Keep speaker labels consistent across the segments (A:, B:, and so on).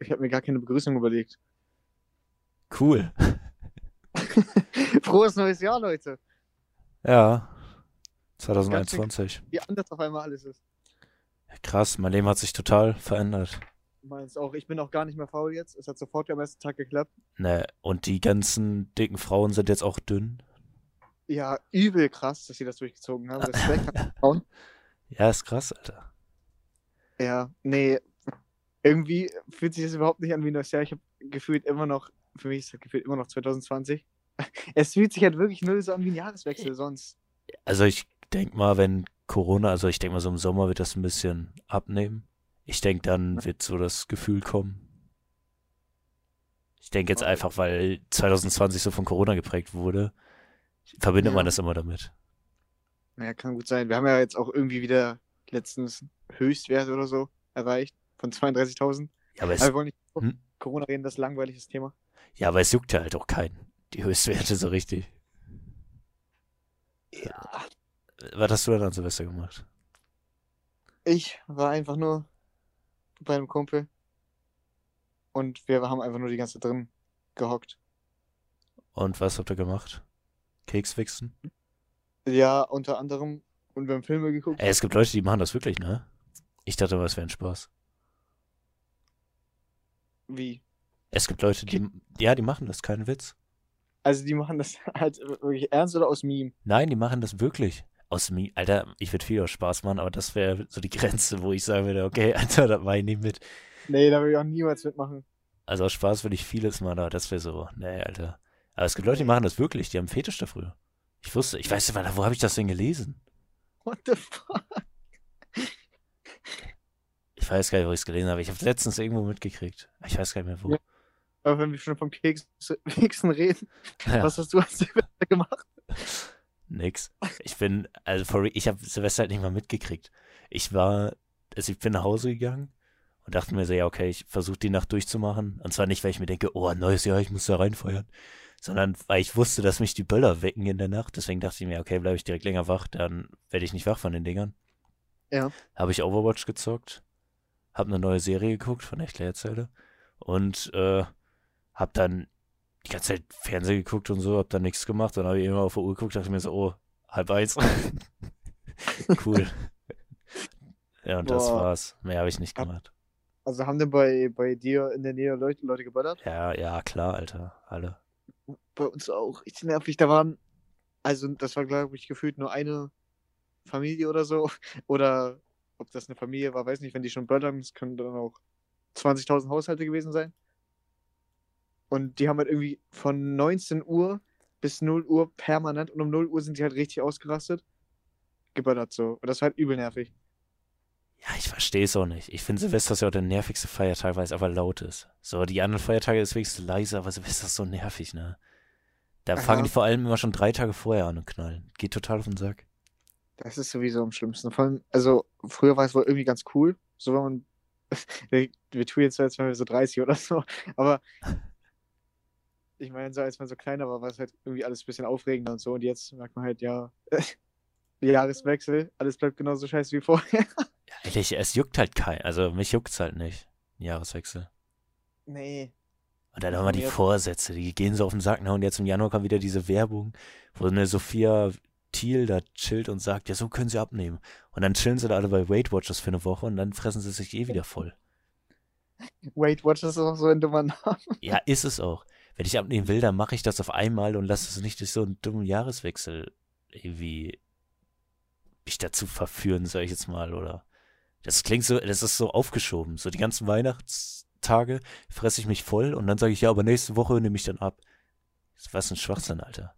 A: ich habe mir gar keine Begrüßung überlegt.
B: Cool.
A: Frohes neues Jahr, Leute.
B: Ja. 2021.
A: Wie anders auf einmal alles ist.
B: Krass, mein Leben hat sich total verändert.
A: Meins auch. Ich bin auch gar nicht mehr faul jetzt. Es hat sofort am ersten Tag geklappt.
B: Ne, und die ganzen dicken Frauen sind jetzt auch dünn.
A: Ja, übel krass, dass sie das durchgezogen haben. Respekt an Frauen.
B: Ja, ist krass, Alter.
A: Ja, nee. Irgendwie fühlt sich das überhaupt nicht an wie ein neues Jahr. Ich habe gefühlt immer noch, für mich ist das gefühlt immer noch 2020. Es fühlt sich halt wirklich null so an wie ein Jahreswechsel sonst.
B: Also ich denke mal, wenn Corona, also ich denke mal, so im Sommer wird das ein bisschen abnehmen. Ich denke, dann wird so das Gefühl kommen. Ich denke jetzt
A: Okay.
B: einfach, weil 2020 so von Corona geprägt wurde, verbindet
A: Ja.
B: man das immer damit.
A: Naja, kann gut sein. Wir haben ja jetzt auch irgendwie wieder letztens Höchstwerte oder so erreicht von 32.000.
B: Ja, aber es,
A: Aber wir wollen nicht
B: Hm?
A: Corona reden, das ist ein langweiliges Thema.
B: ja, aber es juckt ja halt auch keinen. Die Höchstwerte so richtig.
A: Ja.
B: Was hast du denn an Silvester gemacht?
A: Ich war einfach nur bei einem Kumpel und wir haben einfach nur die ganze Zeit drin gehockt.
B: Und was habt ihr gemacht? Keks fixen?
A: Ja, unter anderem und wir haben Filme geguckt.
B: Ey, es gibt Leute, die machen das wirklich, ne? Ich dachte immer, es wäre ein Spaß.
A: Wie?
B: Es gibt Leute, die, ja, die machen das, kein Witz.
A: Also die machen das halt wirklich ernst oder aus Meme?
B: Nein, die machen das wirklich. Aus mir, Alter, ich würde viel aus Spaß machen, aber das wäre so die Grenze, wo ich sagen würde, okay, Alter, da war ich nicht mit.
A: Nee, da will ich auch niemals mitmachen.
B: Also aus Spaß würde ich vieles machen, aber das wäre so, nee, Alter. Aber es gibt Leute, die machen das wirklich, die haben Fetisch dafür. Ich wusste, ich weiß nicht, wo habe ich das denn gelesen?
A: What the fuck?
B: Ich weiß gar nicht, wo ich es gelesen habe. Ich habe es letztens irgendwo mitgekriegt. Ich weiß gar nicht mehr wo.
A: Ja. Aber wenn wir schon vom Keks Keksen reden,
B: Ja,
A: was hast du als Silvester gemacht?
B: nix. Ich bin, also for, ich habe Silvester halt nicht mal mitgekriegt. Ich war, also ich bin nach Hause gegangen und dachte mir so, ja, okay, ich versuche die Nacht durchzumachen. Und zwar nicht, weil ich mir denke, oh, neues Jahr, ich muss da reinfeuern. Sondern weil ich wusste, dass mich die Böller wecken in der Nacht. Deswegen dachte ich mir, okay, bleibe ich direkt länger wach, dann werde ich nicht wach von den Dingern.
A: Ja.
B: Habe ich Overwatch gezockt, habe eine neue Serie geguckt von Echt Leerzelle und äh, habe dann die ganze Zeit Fernsehen geguckt und so, habe dann nichts gemacht. Dann habe ich immer auf die Uhr geguckt, dachte mir so, oh, halb eins. cool. ja, und das
A: Boah.
B: war's. Mehr habe ich nicht gemacht.
A: Also haben denn bei, bei dir in der Nähe Leute, Leute geböllert?
B: Ja, ja, klar, Alter. Alle.
A: Bei uns auch. Richtig nervig. Da waren, also das war glaube ich gefühlt nur eine Familie oder so. Oder ob das eine Familie war, weiß nicht. Wenn die schon böllern, es können dann auch 20.000 Haushalte gewesen sein. Und die haben halt irgendwie von 19 Uhr bis 0 Uhr permanent und um 0 Uhr sind die halt richtig ausgerastet. Geböllert so. Und das war halt übel nervig.
B: Ja, ich verstehe es auch nicht. Ich finde Silvester ist ja auch der nervigste Feiertag, weil es einfach laut ist. So, die anderen Feiertage ist wenigstens leise, aber Silvester ist so nervig, ne? Da
A: Aha.
B: fangen die vor allem immer schon drei Tage vorher an und knallen. Geht total auf den Sack.
A: Das ist sowieso am schlimmsten. Vor allem, also früher war es wohl irgendwie ganz cool. So wenn man. wir, tun jetzt so, als wären wir so 30 oder so. Aber ich meine, so als man so kleiner war, war es halt irgendwie alles ein bisschen aufregender und so. Und jetzt merkt man halt, ja, Jahreswechsel, alles bleibt genauso scheiße wie vorher.
B: Ja, ehrlich, es juckt halt kein. Also mich juckt's halt nicht. Jahreswechsel.
A: Nee.
B: Und dann haben wir die. Vorsätze, die gehen so auf den Sack. Ne? Und jetzt im Januar kommt wieder diese Werbung, wo eine Sophia Thiel da chillt und sagt, ja, so können sie abnehmen. Und dann chillen sie da alle bei Weight Watchers für eine Woche und dann fressen sie sich eh wieder voll.
A: Weight Watchers ist auch so ein dummer Name.
B: Ja, ist es auch. Wenn ich abnehmen will, dann mache ich das auf einmal und lasse es nicht durch so einen dummen Jahreswechsel irgendwie mich dazu verführen, sag ich jetzt mal, oder? Das klingt so, das ist so aufgeschoben. So die ganzen Weihnachtstage fresse ich mich voll und dann sage ich, ja, aber nächste Woche nehme ich dann ab. Was ein Schwachsinn, Alter.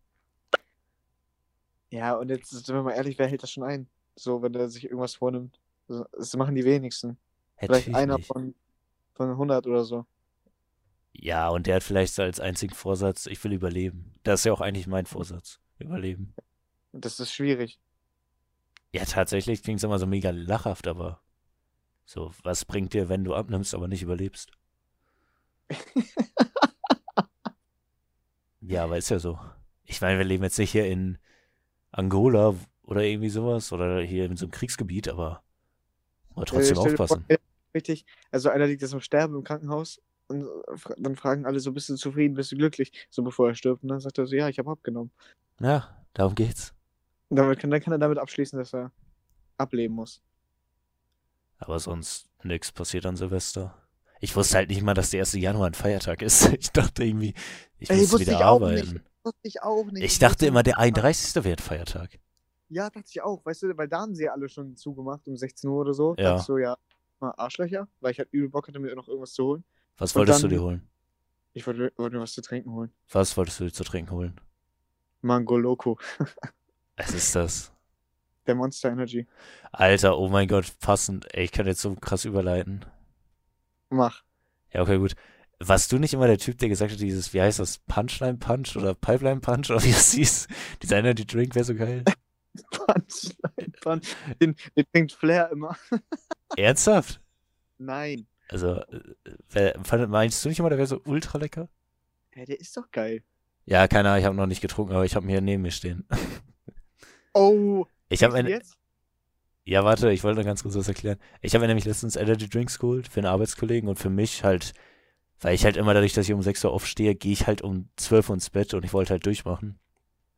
A: Ja, und jetzt sind wir mal ehrlich, wer hält das schon ein? So, wenn der sich irgendwas vornimmt. Das machen die wenigsten.
B: Hätte
A: Vielleicht
B: ich
A: einer
B: nicht.
A: von, von 100 oder so.
B: Ja, und der hat vielleicht so als einzigen Vorsatz, ich will überleben. Das ist ja auch eigentlich mein Vorsatz. Überleben.
A: Und das ist schwierig.
B: Ja, tatsächlich klingt es immer so mega lachhaft, aber so, was bringt dir, wenn du abnimmst, aber nicht überlebst? Ja, aber ist ja so. Ich meine, wir leben jetzt nicht hier in Angola oder irgendwie sowas oder hier in so einem Kriegsgebiet, aber mal trotzdem
A: Äh, dir vor,
B: aufpassen.
A: äh, Richtig. Also einer liegt jetzt im Sterben im Krankenhaus und äh, dann fragen alle so, bist du zufrieden, bist du glücklich, so bevor er stirbt. Und dann sagt er so, ja, ich habe abgenommen.
B: Ja, darum geht's.
A: Und damit kann, dann kann er damit abschließen, dass er ableben muss.
B: Aber sonst nix passiert an Silvester. Ich wusste halt nicht mal, dass der 1. Januar ein Feiertag ist. Ich dachte irgendwie, ich
A: Ey,
B: muss wieder
A: ich auch
B: arbeiten.
A: Wusste ich auch nicht.
B: Ich dachte immer, der
A: nicht.
B: 31. wäre ein Feiertag.
A: Ja, dachte ich auch, weißt du, weil da haben sie ja alle schon zugemacht um 16 Uhr oder so.
B: Ja.
A: Dachte ich so, ja, mal Arschlöcher, weil ich halt übel Bock hatte, mir noch irgendwas zu holen.
B: Was
A: Und
B: wolltest du
A: dann-
B: dir holen?
A: Ich wollte, wollte mir was zu trinken holen.
B: Was wolltest du dir zu trinken holen?
A: Mango Loco,
B: Was ist das?
A: der Monster Energy.
B: Alter, oh mein Gott, passend. Ey, ich kann jetzt so krass überleiten.
A: Mach.
B: Ja, okay, gut. Warst du nicht immer der Typ, der gesagt hat, dieses, wie heißt das, Punchline Punch oder Pipeline Punch oder wie es hieß? Dieser Energy Drink wäre so geil.
A: Punchline, Punch. Den, den trinkt Flair immer.
B: Ernsthaft?
A: Nein.
B: Also, äh, wer- meinst du nicht immer, der wäre so ultra lecker?
A: Hä, der ist doch geil.
B: Ja, keine Ahnung, ich habe noch nicht getrunken, aber ich habe ihn hier neben mir stehen.
A: Oh.
B: Ich habe
A: jetzt?
B: ja, warte, ich wollte noch ganz kurz was erklären. Ich habe mir nämlich letztens Energy Drinks geholt für einen Arbeitskollegen und für mich halt, weil ich halt immer dadurch, dass ich um 6 Uhr aufstehe, gehe ich halt um 12 Uhr ins Bett und ich wollte halt durchmachen.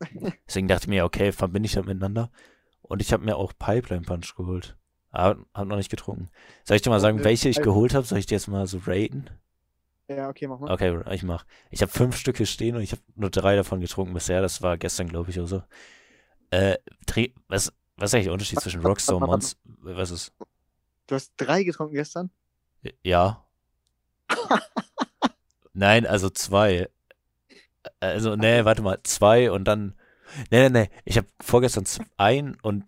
B: Deswegen dachte ich mir, okay, verbinde ich halt miteinander. Und ich habe mir auch Pipeline Punch geholt. Aber hab noch nicht getrunken. Soll ich dir mal sagen,
A: Okay,
B: welche ich geholt habe? Soll ich dir jetzt mal so raten?
A: Ja, okay, mach mal.
B: Okay, ich mach. Ich habe fünf Stücke stehen und ich habe nur drei davon getrunken bisher. Das war gestern, glaube ich, oder so. Äh, was, was ist eigentlich der Unterschied zwischen Rockstar und Monster? Was ist?
A: Du hast drei getrunken gestern?
B: Ja. Nein, also zwei. Also, nee, warte mal, zwei und dann. Nee, nee, nee. Ich habe vorgestern ein und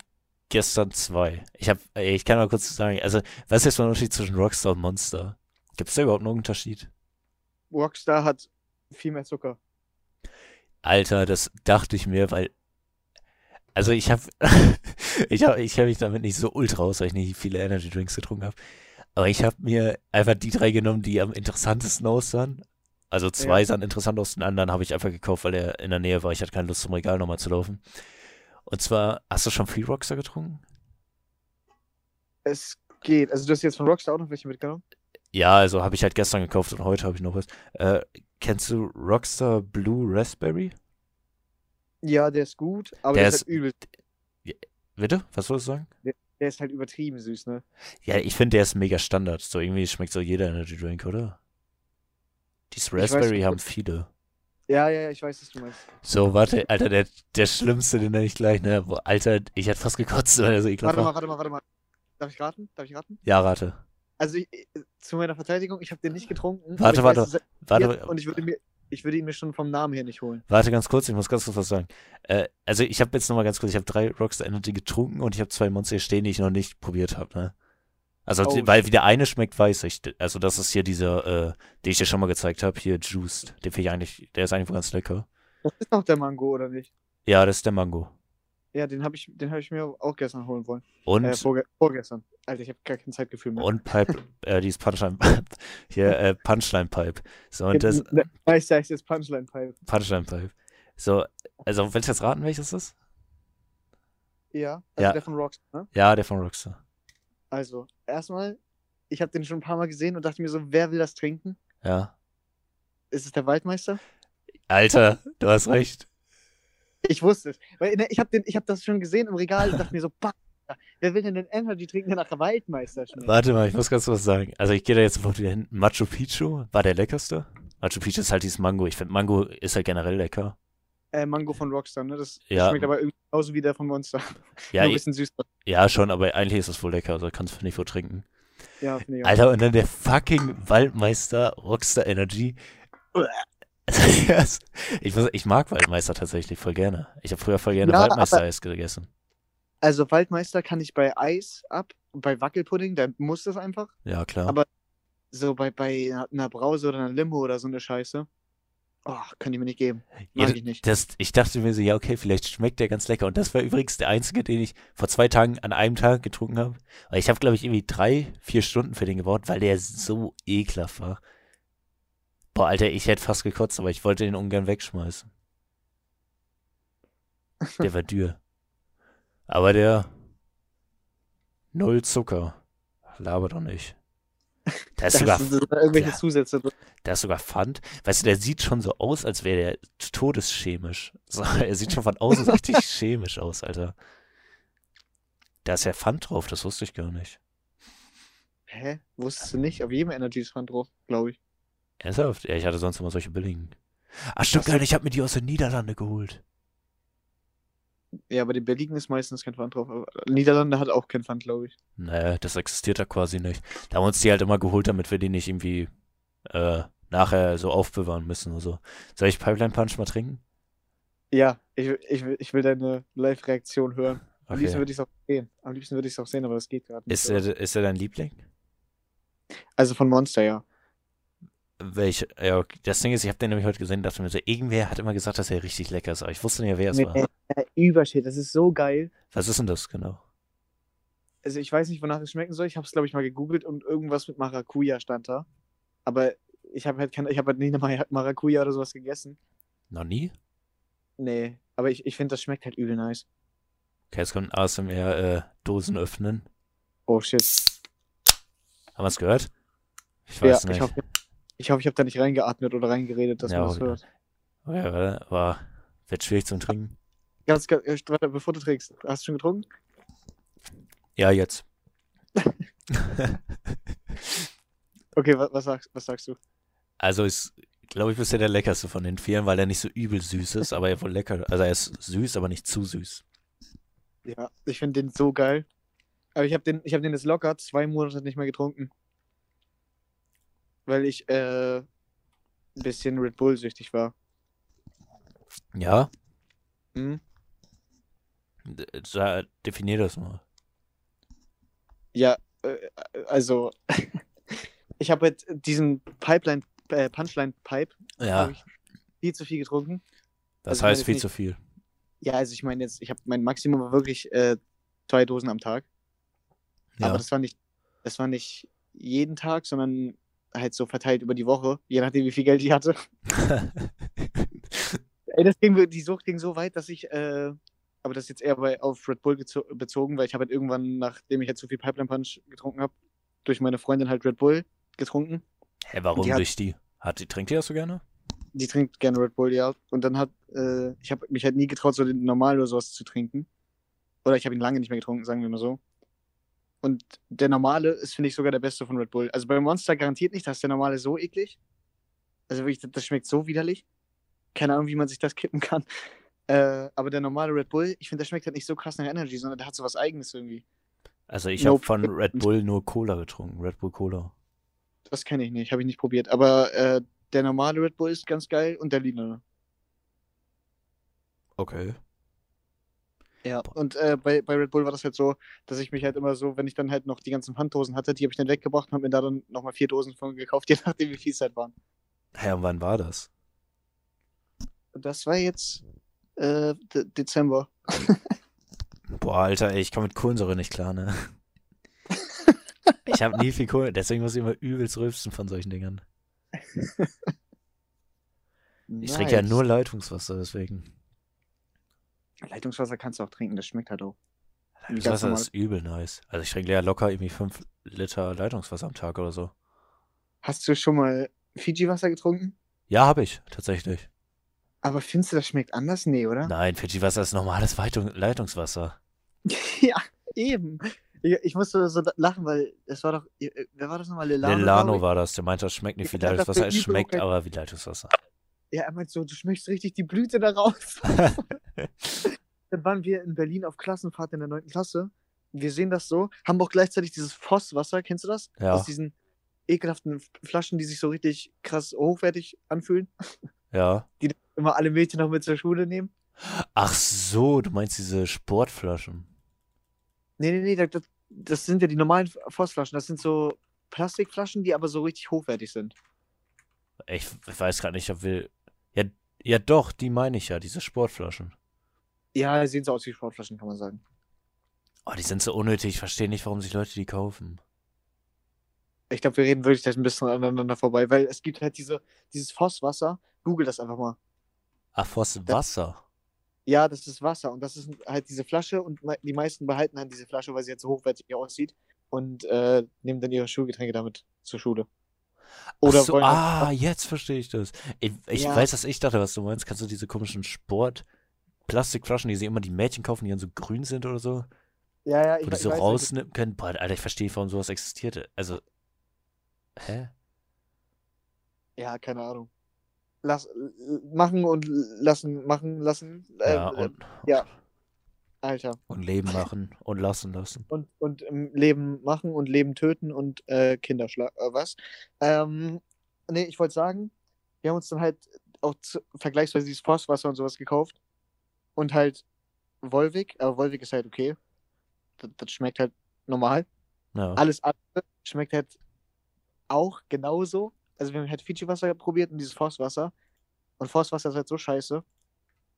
B: gestern zwei. Ich habe, ich kann mal kurz sagen, also, was ist jetzt der Unterschied zwischen Rockstar und Monster? Gibt es da überhaupt noch einen Unterschied?
A: Rockstar hat viel mehr Zucker.
B: Alter, das dachte ich mir, weil. Also ich habe, ich habe, ich habe mich damit nicht so ultra aus, weil ich nicht viele Energy Drinks getrunken habe. Aber ich habe mir einfach die drei genommen, die am interessantesten aussahen. Also zwei sahen interessant aus, den anderen habe ich einfach gekauft, weil er in der Nähe war. Ich hatte keine Lust zum Regal nochmal zu laufen. Und zwar, hast du schon Free Rockstar getrunken?
A: Es geht. Also du hast jetzt von Rockstar auch noch welche mitgenommen?
B: Ja, also habe ich halt gestern gekauft und heute habe ich noch was. Äh, kennst du Rockstar Blue Raspberry?
A: Ja, der ist gut, aber
B: Der
A: der, ist
B: ist-
A: halt übel.
B: Bitte? Was wolltest du sagen?
A: Der ist halt übertrieben süß, ne?
B: Ja, ich finde, der ist mega Standard. So irgendwie schmeckt so jeder Energy Drink, oder? Dieses
A: weiß
B: Raspberry
A: nicht,
B: haben viele.
A: Ja, ja, ja, ich weiß, was du meinst.
B: So, warte, Alter, der, der Schlimmste, den nenne ich gleich, ne? Alter, ich hätte fast gekotzt, weil er so ekelhaft
A: Warte mal,
B: war.
A: warte mal, warte mal. Darf ich raten? Darf ich raten?
B: Ja, rate.
A: Also ich, zu meiner Verteidigung, ich habe den nicht getrunken.
B: Warte, warte,
A: weiß,
B: Warte,
A: und ich würde mir, ich würde ihn mir schon vom Namen her nicht holen.
B: warte ganz kurz, ich muss ganz kurz was sagen. Äh, also ich habe jetzt nochmal ganz kurz, ich habe drei Rockstar Energy getrunken und ich habe zwei Monster hier stehen, die ich noch nicht probiert habe, ne? Also,
A: Oh,
B: weil wie der eine schmeckt, weiß ich. Also das ist hier dieser, äh, den ich dir schon mal gezeigt habe, hier Juiced. Den finde ich eigentlich, der ist eigentlich ganz lecker.
A: Das ist doch der Mango, oder nicht?
B: Ja, das ist der Mango.
A: Ja, den habe ich, den hab ich mir auch gestern holen wollen.
B: Und
A: Äh, vorge vorgestern. Alter, ich habe gar kein Zeitgefühl mehr.
B: Und Pipe, äh, dieses Punchline, hier, äh, Punchline Pipe. So, und das,
A: Nice, ist jetzt Punchline Pipe.
B: Punchline Pipe. So, also, willst du jetzt raten, welches das ist?
A: Ja, also
B: Ja.
A: der von Rockstar, ne?
B: Ja, der von Rockstar.
A: Also, erstmal, ich habe den schon ein paar Mal gesehen und dachte mir so, wer will das trinken?
B: Ja.
A: Ist es der Waldmeister?
B: Alter, du hast recht.
A: Ich wusste es. Weil ne, ich habe hab das schon gesehen im Regal und dachte mir so, bah, wer will denn den Energy trinken, der nach Waldmeister schmeckt?
B: Warte mal, ich muss ganz was sagen. Also, ich gehe da jetzt sofort wieder hin. Machu Picchu war der leckerste. Machu Picchu ist halt dieses Mango. Ich finde, Mango ist halt generell lecker.
A: Äh, Mango von Rockstar, ne? Das
B: Ja.
A: schmeckt aber irgendwie genauso wie der von Monster.
B: Ja,
A: ein bisschen süß.
B: ja, schon, aber eigentlich ist es wohl lecker. Also, kannst du nicht wohl trinken.
A: Ja, finde ich auch.
B: Alter, und dann der fucking Waldmeister Rockstar Energy. ich, muss, ich mag Waldmeister tatsächlich voll gerne. Ich habe früher voll gerne
A: Ja,
B: Waldmeister-Eis gegessen.
A: Also Waldmeister kann ich bei Eis ab, bei Wackelpudding, da muss das einfach.
B: Ja, klar.
A: Aber- So bei, bei einer Brause oder einer Limo oder so eine Scheiße. Oh, können die mir nicht geben.
B: Ja,
A: Mag ich nicht.
B: Das, ich dachte mir so, ja, okay, vielleicht schmeckt der ganz lecker. Und das war übrigens der einzige, den ich vor zwei Tagen an einem Tag getrunken habe. Weil ich habe, glaube ich, irgendwie drei, vier Stunden für den gebraucht, weil der so ekelhaft war. Boah, Alter, ich hätte fast gekotzt, aber ich wollte den ungern wegschmeißen. Der war dürr. Aber der Null Zucker. Laber doch nicht. Da ist sogar,
A: sind irgendwelche
B: ja.
A: Zusätze drin.
B: da ist sogar Pfand. Weißt du, der sieht schon so aus, als wäre der todeschemisch. So, er sieht schon von außen richtig chemisch aus, Alter. Da ist ja Pfand drauf, das wusste ich gar nicht.
A: Hä? Wusstest du nicht? Auf jedem Energy ist Pfand drauf, glaube ich.
B: Ernsthaft? Ja, ich hatte sonst immer solche billigen. Ach, stimmt nicht, ich habe mir die aus den Niederlanden geholt.
A: Ja, bei den Berlin ist meistens kein Pfand drauf. Aber Niederlande hat auch kein Pfand, glaube ich.
B: Naja, das existiert da quasi nicht. Da haben wir uns die halt immer geholt, damit wir die nicht irgendwie äh, nachher so aufbewahren müssen oder so. Soll ich Pipeline Punch mal trinken?
A: Ja, ich, will- ich, ich will deine Live-Reaktion hören. Am liebsten
B: Okay.
A: würde ich es auch sehen. Am liebsten würde ich es auch sehen, aber das geht gerade nicht.
B: Ist er, ist er dein Liebling?
A: Also von Monster, ja.
B: Welche? Ja, okay. das Ding ist, ich habe den nämlich heute gesehen und dachte mir so, irgendwer hat immer gesagt, dass er richtig lecker ist, aber ich wusste nicht, wer es war.
A: Nee, äh, Übershit, das ist so geil.
B: Was ist denn das genau?
A: Also ich weiß nicht, wonach es schmecken soll. Ich habe es, glaube ich, mal gegoogelt und irgendwas mit Maracuja stand da. Aber ich habe halt, kein, ich hab halt nie eine Mar- Maracuja oder sowas gegessen.
B: Noch nie?
A: Nee, aber ich, ich finde, das schmeckt halt übel nice.
B: Okay, jetzt kommt ein ASMR äh, Dosen öffnen.
A: Oh shit.
B: Haben wir es gehört? Ich
A: Ja,
B: weiß nicht.
A: ich hoffe, ich, hoffe, ich habe da nicht reingeatmet oder reingeredet, dass
B: Ja,
A: man das hört.
B: Okay, warte, war, wird schwierig zum Trinken.
A: Ganz, ganz, äh, warte, bevor du trinkst, hast du schon getrunken?
B: Ja, jetzt.
A: Okay, was, was, sagst, was sagst du?
B: Also ist, glaube ich, bisher der leckerste von den vieren, weil er nicht so übel süß ist, aber er wohl lecker. Also er ist süß, aber nicht zu süß.
A: Ja, ich finde den so geil. Aber ich habe den, ich habe den jetzt locker zwei Monate nicht mehr getrunken. Weil ich äh, ein bisschen Red Bull süchtig war.
B: Ja,
A: Hm?
B: da, definier das mal.
A: Ja, äh, also ich habe jetzt diesen Pipeline, äh, Punchline Pipe,
B: Ja,
A: viel zu viel getrunken.
B: das
A: also
B: heißt viel
A: nicht-
B: zu viel.
A: Ja, also ich meine jetzt, ich habe mein Maximum war wirklich äh, zwei Dosen am Tag.
B: Ja.
A: Aber das war nicht, das war nicht jeden Tag, sondern halt so verteilt über die Woche, je nachdem wie viel Geld ich hatte. Ey, das ging, die Sucht ging so weit, dass ich, äh, aber das ist jetzt eher bei, auf Red Bull bezogen, weil ich habe halt irgendwann, nachdem ich halt zu viel Pipeline Punch getrunken habe, durch meine Freundin halt Red Bull getrunken.
B: Hä, warum
A: Die hat-
B: durch die? Hat die, trinkt die das so gerne?
A: Die trinkt gerne Red Bull, ja. Und dann hat, äh, ich habe mich halt nie getraut, so den normal oder sowas zu trinken. Oder ich habe ihn lange nicht mehr getrunken, sagen wir mal so. Und der normale ist, finde ich, sogar der beste von Red Bull. Also bei Monster garantiert nicht, dass der normale so eklig. Also wirklich, das- schmeckt so widerlich. Keine Ahnung, wie man sich das kippen kann. Äh, aber der normale Red Bull, ich finde, der schmeckt halt nicht so krass nach Energy, sondern der hat so was Eigenes irgendwie.
B: Also ich habe
A: Nope.
B: von Red Bull nur Cola getrunken. Red Bull Cola.
A: Das kenne ich nicht, habe ich nicht probiert. Aber äh, der normale Red Bull ist ganz geil und der lila.
B: Okay.
A: Ja, und äh, bei, bei Red Bull war das halt so, dass ich mich halt immer so, wenn ich dann halt noch die ganzen Pfanddosen hatte, die habe ich dann weggebracht und habe mir da dann nochmal vier Dosen von gekauft, je nachdem, wie viel es halt waren.
B: Hä, und wann war das?
A: Das war jetzt äh, De Dezember.
B: Boah, Alter, ey, ich komme mit Kohlensäure nicht klar, ne? Ich habe nie viel Kohlensäure, deswegen muss ich immer übelst rülpsen von solchen Dingern. Ich trinke ja
A: Nice.
B: nur Leitungswasser, deswegen.
A: Leitungswasser kannst du auch trinken, das schmeckt halt auch.
B: Leitungswasser ist übel nice. Also ich trinke ja locker irgendwie 5 Liter Leitungswasser am Tag oder so.
A: Hast du schon mal Fiji-Wasser getrunken?
B: Ja, habe ich, tatsächlich.
A: Aber findest du, das schmeckt anders? Nee, oder?
B: Nein, Fiji-Wasser ist normales Leitungswasser.
A: ja, eben. Ich, ich musste so lachen, weil es war doch, äh, wer war das nochmal? Glaub ich?
B: war das, der meinte, das schmeckt nicht wie Leitungswasser, es schmeckt aber wie Leitungswasser.
A: Ja, er meint so, du schmeckst richtig die Blüte da raus. Dann waren wir in Berlin auf Klassenfahrt in der 9. Klasse. Wir sehen das so, haben auch gleichzeitig dieses Vosswasser, kennst du das?
B: Ja.
A: Aus diesen ekelhaften Flaschen, die sich so richtig krass hochwertig anfühlen.
B: ja.
A: Die immer alle Mädchen noch mit zur Schule nehmen.
B: Ach so, du meinst diese Sportflaschen.
A: Nee, nee, nee, das, das sind ja die normalen Vossflaschen. Das sind so Plastikflaschen, die aber so richtig hochwertig sind.
B: Ich weiß gerade nicht, ob will. Ja, ja doch, die meine ich ja, diese Sportflaschen.
A: Ja, sehen so aus wie Sportflaschen, kann man sagen.
B: Oh, die sind so unnötig, ich verstehe nicht, warum sich Leute die kaufen.
A: Ich glaube, wir reden wirklich gleich ein bisschen aneinander vorbei, weil es gibt halt diese, dieses Vosswasser. Google das einfach mal.
B: Ach, Voss Wasser.
A: Ja, das ist Wasser und das ist halt diese Flasche und die meisten behalten halt diese Flasche, weil sie jetzt so hochwertig aussieht. und äh, nehmen dann ihre Schulgetränke damit zur Schule. Oder
B: so, ah, jetzt verstehe ich das. Ich, ich
A: Ja.
B: weiß, dass ich dachte, was du meinst. Kannst du diese komischen Sport-Plastikflaschen, die sie immer die Mädchen kaufen, die dann so grün sind oder so,
A: ja, ja,
B: wo
A: ich,
B: die
A: ich
B: so rausnehmen können? Boah, Alter, ich verstehe, warum sowas existierte. Also, hä?
A: Ja, keine Ahnung. Lass, machen und lassen, machen, lassen. Äh,
B: Ja,
A: äh,
B: und,
A: ja. Alter.
B: und Leben machen und lassen lassen.
A: Und, und ähm, Leben machen und Leben töten und äh, Kinder schlagen. Äh, was? Ähm, nee, ich wollte sagen, wir haben uns dann halt auch zu, vergleichsweise dieses Forstwasser und sowas gekauft. Und halt Wolwig, aber Wolwig ist halt okay. Das, das schmeckt halt normal.
B: Ja.
A: Alles andere schmeckt halt auch genauso. Also wir haben halt Fiji-Wasser probiert und dieses Forstwasser. Und Forstwasser ist halt so scheiße.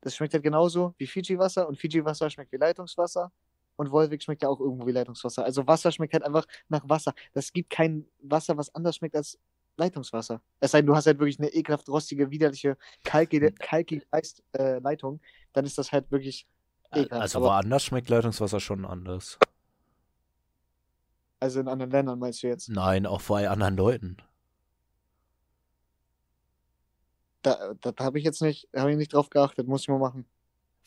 A: Das schmeckt halt genauso wie Fiji-Wasser und Fiji-Wasser schmeckt wie Leitungswasser. Und Wolwig schmeckt ja auch irgendwo wie Leitungswasser. Also Wasser schmeckt halt einfach nach Wasser. Das gibt kein Wasser, was anders schmeckt als Leitungswasser. Es sei denn, du hast halt wirklich eine ekelhaft rostige, widerliche, kalkige, kalkige Leist, äh, Leitung. Dann ist das halt wirklich ekelhaft.
B: Also
A: Aber,
B: woanders schmeckt Leitungswasser schon anders.
A: also in anderen Ländern meinst du jetzt?
B: Nein, auch bei anderen Leuten.
A: Da, da habe ich jetzt nicht, habe ich nicht drauf geachtet. Muss ich mal machen.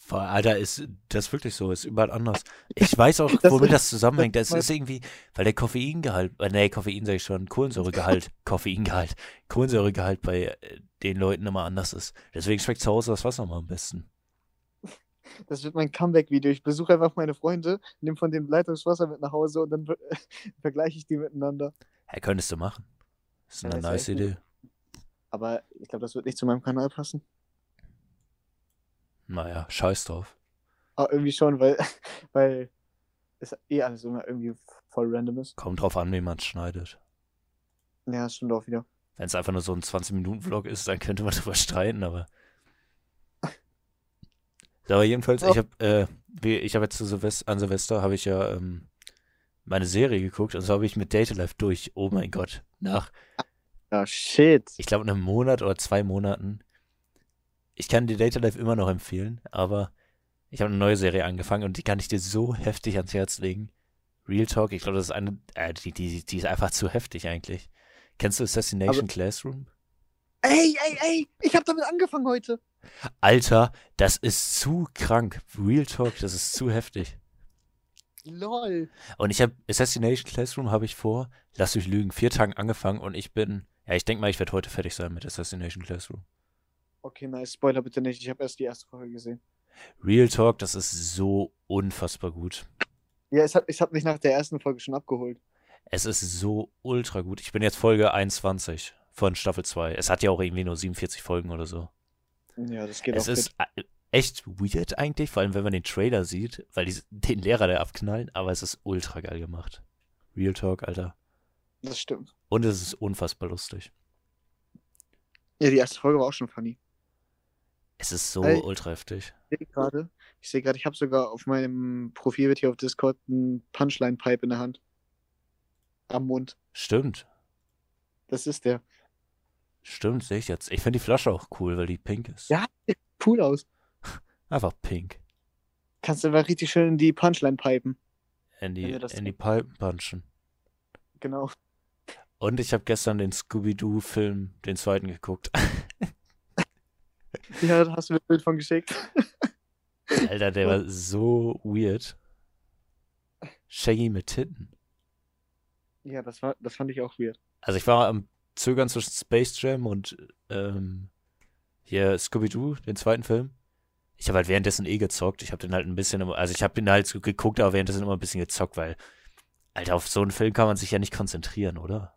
B: Alter, ist das wirklich so? Ist überall anders. Ich weiß auch,
A: Das-
B: womit das zusammenhängt. Das
A: das-
B: ist irgendwie, weil der Koffeingehalt, äh, nee, Koffein sag ich schon, Kohlensäuregehalt, Koffeingehalt, Kohlensäuregehalt bei äh, den Leuten immer anders ist. Deswegen schmeckt zu Hause das Wasser mal am besten.
A: Das wird mein Comeback-Video. Ich besuche einfach meine Freunde, nehme von dem Leitungswasser mit nach Hause und dann ver- vergleiche ich die miteinander.
B: Ja, könntest du machen. ist
A: Ja,
B: eine
A: ist
B: nice Idee.
A: Aber ich glaube, das wird nicht zu meinem Kanal passen.
B: Naja, scheiß drauf.
A: Aber irgendwie schon, weil, weil es eh alles immer irgendwie voll random ist.
B: Kommt drauf an, wie man es schneidet.
A: Ja, das stimmt auch wieder.
B: Wenn es einfach nur so ein 20-Minuten-Vlog ist, dann könnte man drüber streiten, aber. Aber jedenfalls, ich habe äh, ich habe jetzt zu Silvester, an Silvester habe ich ja ähm, meine Serie geguckt und so habe ich mit Data Life durch. Oh mein Gott. Nach,
A: Ja, shit.
B: ich glaube, einem Monat oder zwei Monaten. Ich kann dir Data Life immer noch empfehlen, aber ich habe eine neue Serie angefangen und die kann ich dir so heftig ans Herz legen. Real Talk, ich glaube, das ist eine, äh, die, die, die ist einfach zu heftig eigentlich. Kennst du Assassination Classroom?
A: Ey, ey, ey, ich habe damit angefangen heute.
B: Alter, das ist zu krank. Real Talk, das ist zu heftig.
A: Lol.
B: Und ich habe Assassination Classroom habe ich vor, lass mich lügen, vier Tagen angefangen und ich bin, ja, ich denke mal, ich werde heute fertig sein mit Assassination Classroom.
A: Okay, nice. Spoiler bitte nicht. Ich habe erst die erste Folge gesehen.
B: Real Talk, das ist so unfassbar gut.
A: Ja, es hat, ich habe mich nach der ersten Folge schon abgeholt.
B: Es ist so ultra gut. Ich bin jetzt Folge 21 von Staffel 2. Es hat ja auch irgendwie nur 47 Folgen oder so.
A: Ja, das geht
B: es
A: auch
B: ist äh, echt weird eigentlich, vor allem wenn man den Trailer sieht, weil die den Lehrer da abknallen, aber es ist ultra geil gemacht. Real Talk, Alter.
A: Das stimmt.
B: Und es ist unfassbar lustig.
A: Ja, die erste Folge war auch schon funny.
B: Es ist so
A: Ey.
B: ultra heftig.
A: Ich sehe gerade, ich habe sogar auf meinem Profilbild hier auf Discord einen Punchline-Pipe in der Hand. Am Mund.
B: Stimmt.
A: Das ist der.
B: Stimmt, sehe ich jetzt. Ich finde die Flasche auch cool, weil die pink ist.
A: Ja. Sieht cool aus.
B: Einfach pink.
A: Kannst du einfach richtig schön in die Punchline pipen.
B: In die, in die Pipen punchen.
A: Genau.
B: Und ich habe gestern den Scooby-Doo-Film, den zweiten, geguckt.
A: Ja, da hast du mir ein Bild von geschickt.
B: Alter, der war so weird. Shaggy mit Titten.
A: Ja, das war, das fand ich auch weird.
B: Also ich war am Zögern zwischen Space Jam und ähm, hier Scooby-Doo, den zweiten Film. Ich habe halt währenddessen eh gezockt. Ich habe den halt ein bisschen, also ich habe den halt geguckt, aber währenddessen immer ein bisschen gezockt, weil, Alter, auf so einen Film kann man sich ja nicht konzentrieren, oder?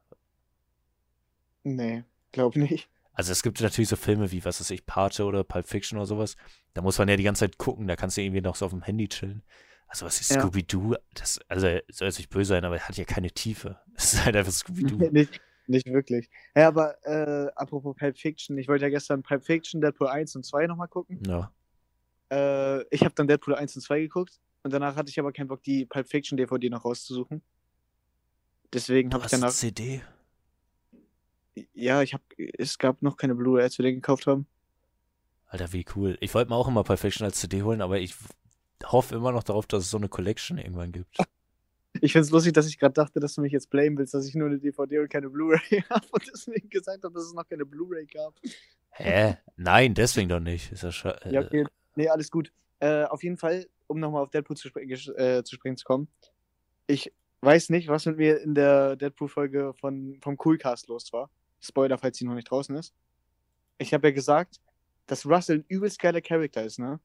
A: Nee, glaub nicht.
B: Also es gibt natürlich so Filme wie, was weiß ich, Pate oder Pulp Fiction oder sowas. Da muss man ja die ganze Zeit gucken, da kannst du irgendwie noch so auf dem Handy chillen. Also was ist
A: Ja.
B: Scooby-Doo? Das, also soll jetzt nicht böse sein, aber er hat ja keine Tiefe. Es ist halt einfach Scooby-Doo.
A: nicht, nicht wirklich. Ja, aber äh, apropos Pulp Fiction, ich wollte ja gestern Pulp Fiction, Deadpool 1 und 2 nochmal gucken.
B: ja.
A: Äh, ich habe dann Deadpool 1 und 2 geguckt und danach hatte ich aber keinen Bock, die Pulp Fiction DVD noch rauszusuchen. Deswegen habe ich danach.
B: CD.
A: Ja, ich habe. Es gab noch keine Blu-ray, als wir den gekauft haben.
B: Alter, wie cool. Ich wollte mir auch immer Pulp Fiction als CD holen, aber ich hoffe immer noch darauf, dass es so eine Collection irgendwann gibt.
A: Ich finde es lustig, dass ich gerade dachte, dass du mich jetzt blamen willst, dass ich nur eine DVD und keine Blu-ray habe und deswegen gesagt habe, dass es noch keine Blu-ray gab.
B: Hä? Nein, deswegen doch nicht. Ist ja, scha-
A: Ja,
B: äh,
A: okay. Nee, alles gut. Äh, auf jeden Fall, um nochmal auf Deadpool zu, spre äh, zu sprechen zu kommen. Ich weiß nicht, was mit mir in der Deadpool-Folge von, vom Coolcast los war. Spoiler, falls sie noch nicht draußen ist. Ich habe ja gesagt, dass Russell ein übelst geiler Charakter ist, ne?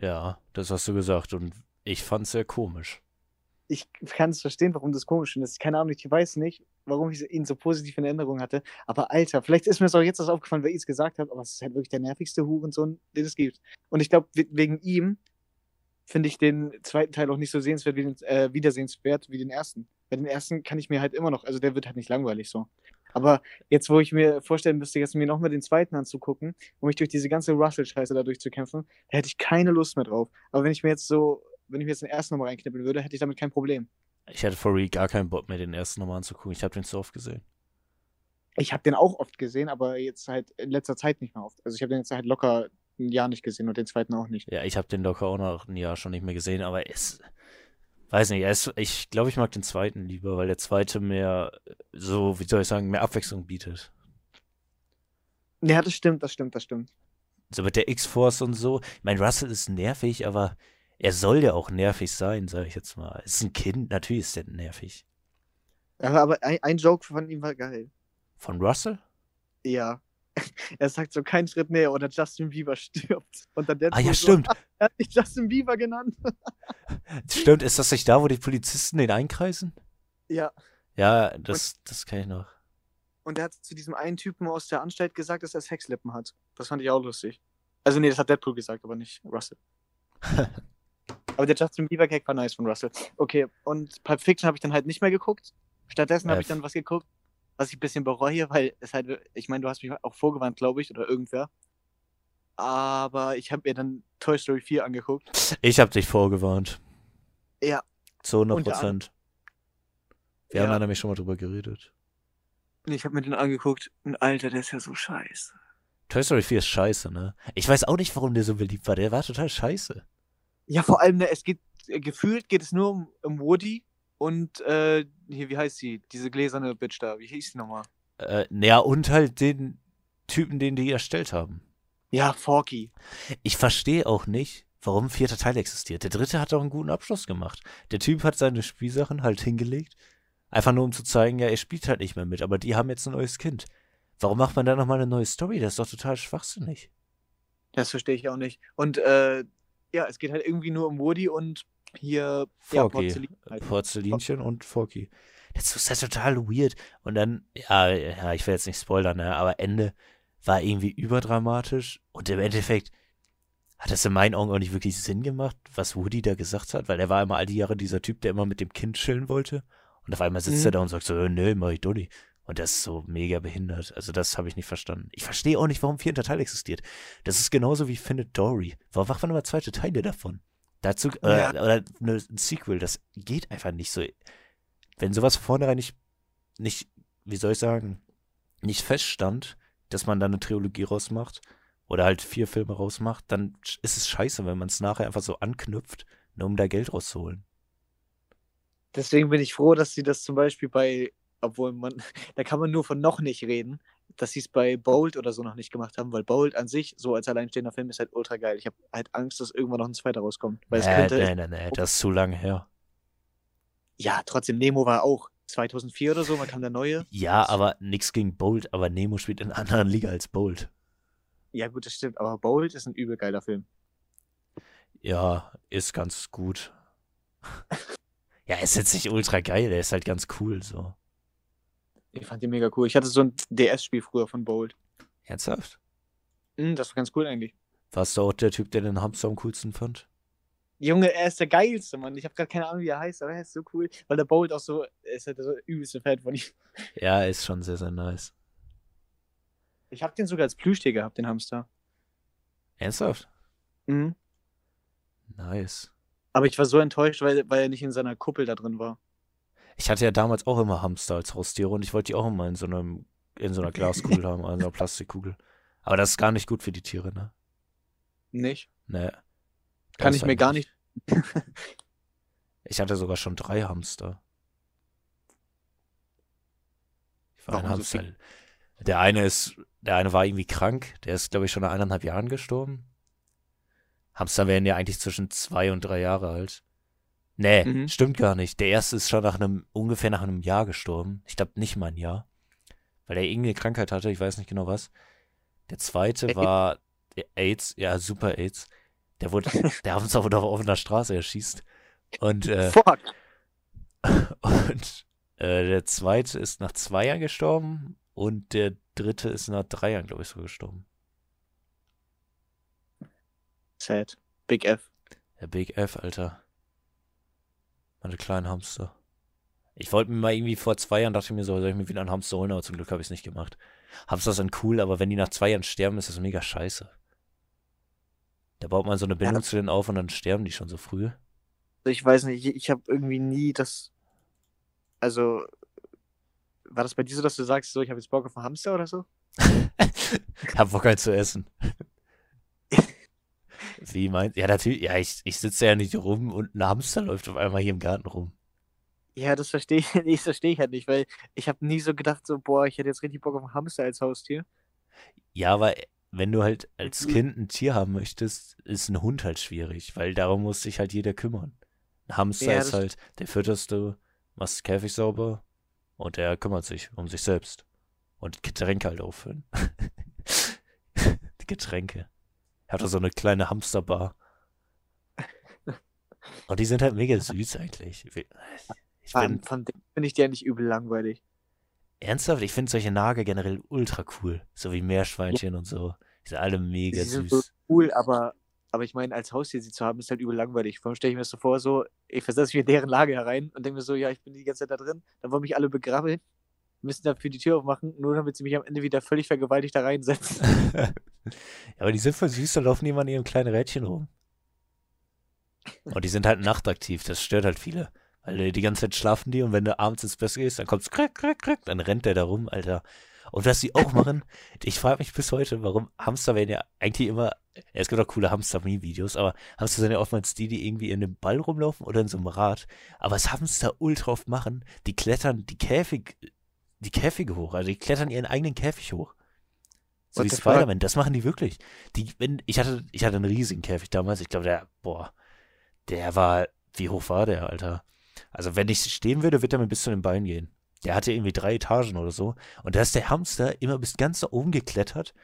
B: ja, das hast du gesagt und ich fand's sehr komisch.
A: Ich kann es verstehen, warum das komisch ist. Keine Ahnung, ich weiß nicht, warum ich ihn so positiv in Erinnerung hatte. Aber Alter, vielleicht ist mir es auch jetzt erst aufgefallen, wer ich es gesagt hat, aber es ist halt wirklich der nervigste Hurensohn, den es gibt. Und ich glaube, wegen ihm finde ich den zweiten Teil auch nicht so sehenswert wie den, äh, wiedersehenswert wie den ersten. Bei den ersten kann ich mir halt immer noch, also der wird halt nicht langweilig so. Aber jetzt, wo ich mir vorstellen müsste, jetzt mir nochmal den zweiten anzugucken, um mich durch diese ganze Russell-Scheiße da durchzukämpfen, da hätte ich keine Lust mehr drauf. Aber wenn ich mir jetzt so, wenn ich mir jetzt den ersten nochmal reinknippeln würde, hätte ich damit kein Problem.
B: Ich hatte for real gar keinen Bock mehr, den ersten nochmal anzugucken. Ich habe den so oft gesehen.
A: Ich habe den auch oft gesehen, aber jetzt halt in letzter Zeit nicht mehr oft. Also ich habe den jetzt halt locker ein Jahr nicht gesehen und den zweiten auch nicht.
B: Ja, ich habe den locker auch noch ein Jahr schon nicht mehr gesehen, aber es. Weiß nicht, ist, ich glaube, ich mag den zweiten lieber, weil der zweite mehr so, wie soll ich sagen, mehr Abwechslung bietet.
A: Ja, das stimmt, das stimmt, das stimmt.
B: So mit der X-Force und so. Ich meine, Russell ist nervig, aber er soll ja auch nervig sein, sage ich jetzt mal. Ist ein Kind, natürlich ist der nervig.
A: Aber, aber ein, ein Joke von ihm war geil.
B: Von Russell?
A: Ja. Er sagt so keinen Schritt näher oder Justin Bieber stirbt. Und dann der
B: Ah ja,
A: so,
B: stimmt.
A: er hat nicht Justin Bieber genannt.
B: Stimmt, ist das nicht da, wo die Polizisten den einkreisen?
A: ja.
B: Ja, das, das kann ich noch.
A: Und er hat zu diesem einen Typen aus der Anstalt gesagt, dass er Sexlippen hat. Das fand ich auch lustig. Also nee, das hat Deadpool gesagt, aber nicht Russell. aber der Justin Bieber Gag war nice von Russell. Okay, und Pulp Fiction habe ich dann halt nicht mehr geguckt. Stattdessen habe ich dann was geguckt, was ich ein bisschen bereue, weil es halt, ich meine, du hast mich auch vorgewarnt, glaube ich, oder irgendwer. Aber ich habe mir dann Toy Story 4 angeguckt.
B: Ich habe dich vorgewarnt.
A: Ja.
B: Zu 100
A: Unter
B: Prozent. Wir haben
A: Ja.
B: da nämlich schon mal drüber geredet.
A: Ich habe mir den angeguckt. Und Alter, der ist ja so scheiße.
B: Toy Story 4 ist scheiße, ne? Ich weiß auch nicht, warum der so beliebt war. Der war total scheiße.
A: Ja, vor allem, ne, es geht, äh, gefühlt geht es nur um, um Woody und, äh, hier, wie heißt sie? Diese gläserne Bitch da. Wie hieß die nochmal?
B: Äh, ja, und halt den Typen, den die erstellt haben.
A: Ja, Forky.
B: Ich verstehe auch nicht, warum ein vierter Teil existiert. Der dritte hat doch einen guten Abschluss gemacht. Der Typ hat seine Spielsachen halt hingelegt. Einfach nur, um zu zeigen, ja, er spielt halt nicht mehr mit, aber die haben jetzt ein neues Kind. Warum macht man da nochmal eine neue Story? Das ist doch total schwachsinnig.
A: Das verstehe ich auch nicht. Und, äh, ja, es geht halt irgendwie nur um Woody und hier, ja,
B: Forky.
A: Porzellan halt.
B: Porzellinchen und Forky. Das ist ja total weird. Und dann, ja, ja, ich will jetzt nicht spoilern, ne, aber Ende war irgendwie überdramatisch und im Endeffekt hat das in meinen Augen auch nicht wirklich Sinn gemacht, was Woody da gesagt hat, weil er war immer all die Jahre dieser Typ, der immer mit dem Kind chillen wollte. Und auf einmal sitzt
A: Mhm.
B: er da und sagt so, äh, nö, mach ich doch nicht. Und das ist so mega behindert. Also das habe ich nicht verstanden. Ich verstehe auch nicht, warum vierter Teil existiert. Das ist genauso wie Findet Dory. Warum macht man immer zweite Teile davon? Dazu, äh,
A: Ja.
B: oder ne, ein Sequel, das geht einfach nicht so. Wenn sowas vornherein nicht, nicht, wie soll ich sagen, nicht feststand, dass man da eine Trilogie rausmacht oder halt vier Filme rausmacht, dann ist es scheiße, wenn man es nachher einfach so anknüpft, nur um da Geld rauszuholen.
A: Deswegen bin ich froh, dass sie das zum Beispiel bei, obwohl man, da kann man nur von noch nicht reden, dass sie es bei Bold oder so noch nicht gemacht haben, weil Bold an sich, so als alleinstehender Film, ist halt ultra geil. Ich habe halt Angst, dass irgendwann noch ein zweiter rauskommt. Weil es
B: Nee,
A: könnte,
B: nee, nee, nee, das ist zu lange her.
A: ja, trotzdem, Nemo war auch 2004 oder so, man kam der neue.
B: Ja, aber nix gegen Bolt, aber Nemo spielt in einer anderen Liga als Bolt.
A: Ja, gut, das stimmt, aber Bold ist ein übel geiler Film.
B: Ja, ist ganz gut. ja, ist jetzt nicht ultra geil, der ist halt ganz cool so.
A: Ich fand den mega cool. Ich hatte so ein DS-Spiel früher von Bold.
B: Ernsthaft?
A: Hm, das war ganz cool eigentlich.
B: Warst du auch der Typ, der den Hamster am coolsten fand?
A: Junge, er ist der geilste, Mann. Ich habe gerade keine Ahnung, wie er heißt, aber er ist so cool, weil der Bold auch so, er ist halt so übelste Fan von ihm.
B: Ja, ist schon sehr, sehr nice.
A: Ich habe den sogar als Plüschtier gehabt, den Hamster.
B: Ernsthaft?
A: Mhm.
B: Nice.
A: Aber ich war so enttäuscht, weil, weil er nicht in seiner Kuppel da drin war.
B: Ich hatte ja damals auch immer Hamster als Haustiere und ich wollte die auch immer in so einem, in so einer Glaskugel haben, also einer Plastikkugel. Aber das ist gar nicht gut für die Tiere, ne?
A: Nicht?
B: Ne.
A: Kann ich mir gar nicht.
B: Ich hatte sogar schon drei Hamster. Ich war ein
A: Warum so
B: Hamster.
A: viel?
B: Der eine ist, der eine war irgendwie krank. Der ist, glaube ich, schon nach eineinhalb Jahren gestorben. Hamster werden ja eigentlich zwischen zwei und drei Jahre alt. Nee,
A: Mhm.
B: stimmt gar nicht. Der erste ist schon nach einem, ungefähr nach einem Jahr gestorben. Ich glaube nicht mal ein Jahr. Weil er irgendeine Krankheit hatte, ich weiß nicht genau was. Der zweite war AIDS, ja, super AIDS. Der wurde, der Hamster wurde auf offener Straße erschießt. Und, äh,
A: Fuck.
B: und äh, der zweite ist nach zwei Jahren gestorben und der dritte ist nach drei Jahren, glaube ich, so gestorben.
A: Sad. Big F.
B: Der Big F, Alter. Meine kleinen Hamster. Ich wollte mir mal irgendwie vor zwei Jahren, dachte ich mir so, soll ich mir wieder einen Hamster holen, aber zum Glück habe ich es nicht gemacht. Hamster sind cool, aber wenn die nach zwei Jahren sterben, ist das mega scheiße. Da baut man so eine Bindung zu denen auf und dann sterben die schon so früh.
A: Ich weiß nicht, ich, ich habe irgendwie nie das. Also. War das bei dir so, dass du sagst, so, ich habe jetzt Bock auf einen Hamster oder so?
B: Hab Bock halt zu essen. Wie meint, ja, natürlich, ja, ich, ich sitze ja nicht rum und ein Hamster läuft auf einmal hier im Garten rum.
A: Ja, das verstehe ich, das verstehe ich halt nicht, weil ich habe nie so gedacht, so, boah, ich hätte jetzt richtig Bock auf einen Hamster als Haustier.
B: Ja, aber wenn du halt als
A: Mhm.
B: Kind ein Tier haben möchtest, ist ein Hund halt schwierig, weil darum muss sich halt jeder kümmern. Ein Hamster
A: Ja,
B: ist halt, der fütterst du, machst den Käfig sauber und der kümmert sich um sich selbst. Und Getränke halt auffüllen. Die Getränke. Er hat so eine kleine Hamsterbar. Und die sind halt mega süß eigentlich. Ich bin,
A: Von, von dem finde ich die eigentlich übel langweilig.
B: Ernsthaft, ich finde solche Nager generell ultra cool. So wie Meerschweinchen und so. Die sind alle mega
A: Sie sind so
B: süß.
A: cool, aber, aber ich meine, als Haustier sie zu haben, ist halt übel langweilig. Vor allem stelle ich mir das so vor, so, ich versetze mich in deren Lage herein und denke mir so, ja, ich bin die ganze Zeit da drin, dann wollen mich alle begrabbeln, müssen dafür die Tür aufmachen, nur damit sie mich am Ende wieder völlig vergewaltigt da reinsetzen.
B: ja, aber die sind voll süß, da laufen die immer in ihrem kleinen Rädchen rum. Und die sind halt nachtaktiv, das stört halt viele. Weil die ganze Zeit schlafen die und wenn du abends ins Bett gehst, dann kommt's krack, krack, krack, dann rennt der da rum, Alter. Und was die auch machen, ich frage mich bis heute, warum Hamster werden ja eigentlich immer, es gibt auch coole Hamster-Meme-Videos, aber Hamster sind ja oftmals die, die irgendwie in einem Ball rumlaufen oder in so einem Rad. Aber was Hamster ultra oft machen, die klettern die Käfig, die Käfige hoch, also die klettern ihren eigenen Käfig hoch. So
A: What
B: wie? Spider-Man, das machen die wirklich. Die, wenn, ich hatte, ich hatte einen riesigen Käfig damals, ich glaube, der, boah, der war, wie hoch war der, Alter? Also, wenn ich stehen würde, wird er mir bis zu den Beinen gehen. Der hatte irgendwie drei Etagen oder so. Und da ist der Hamster immer bis ganz nach oben geklettert.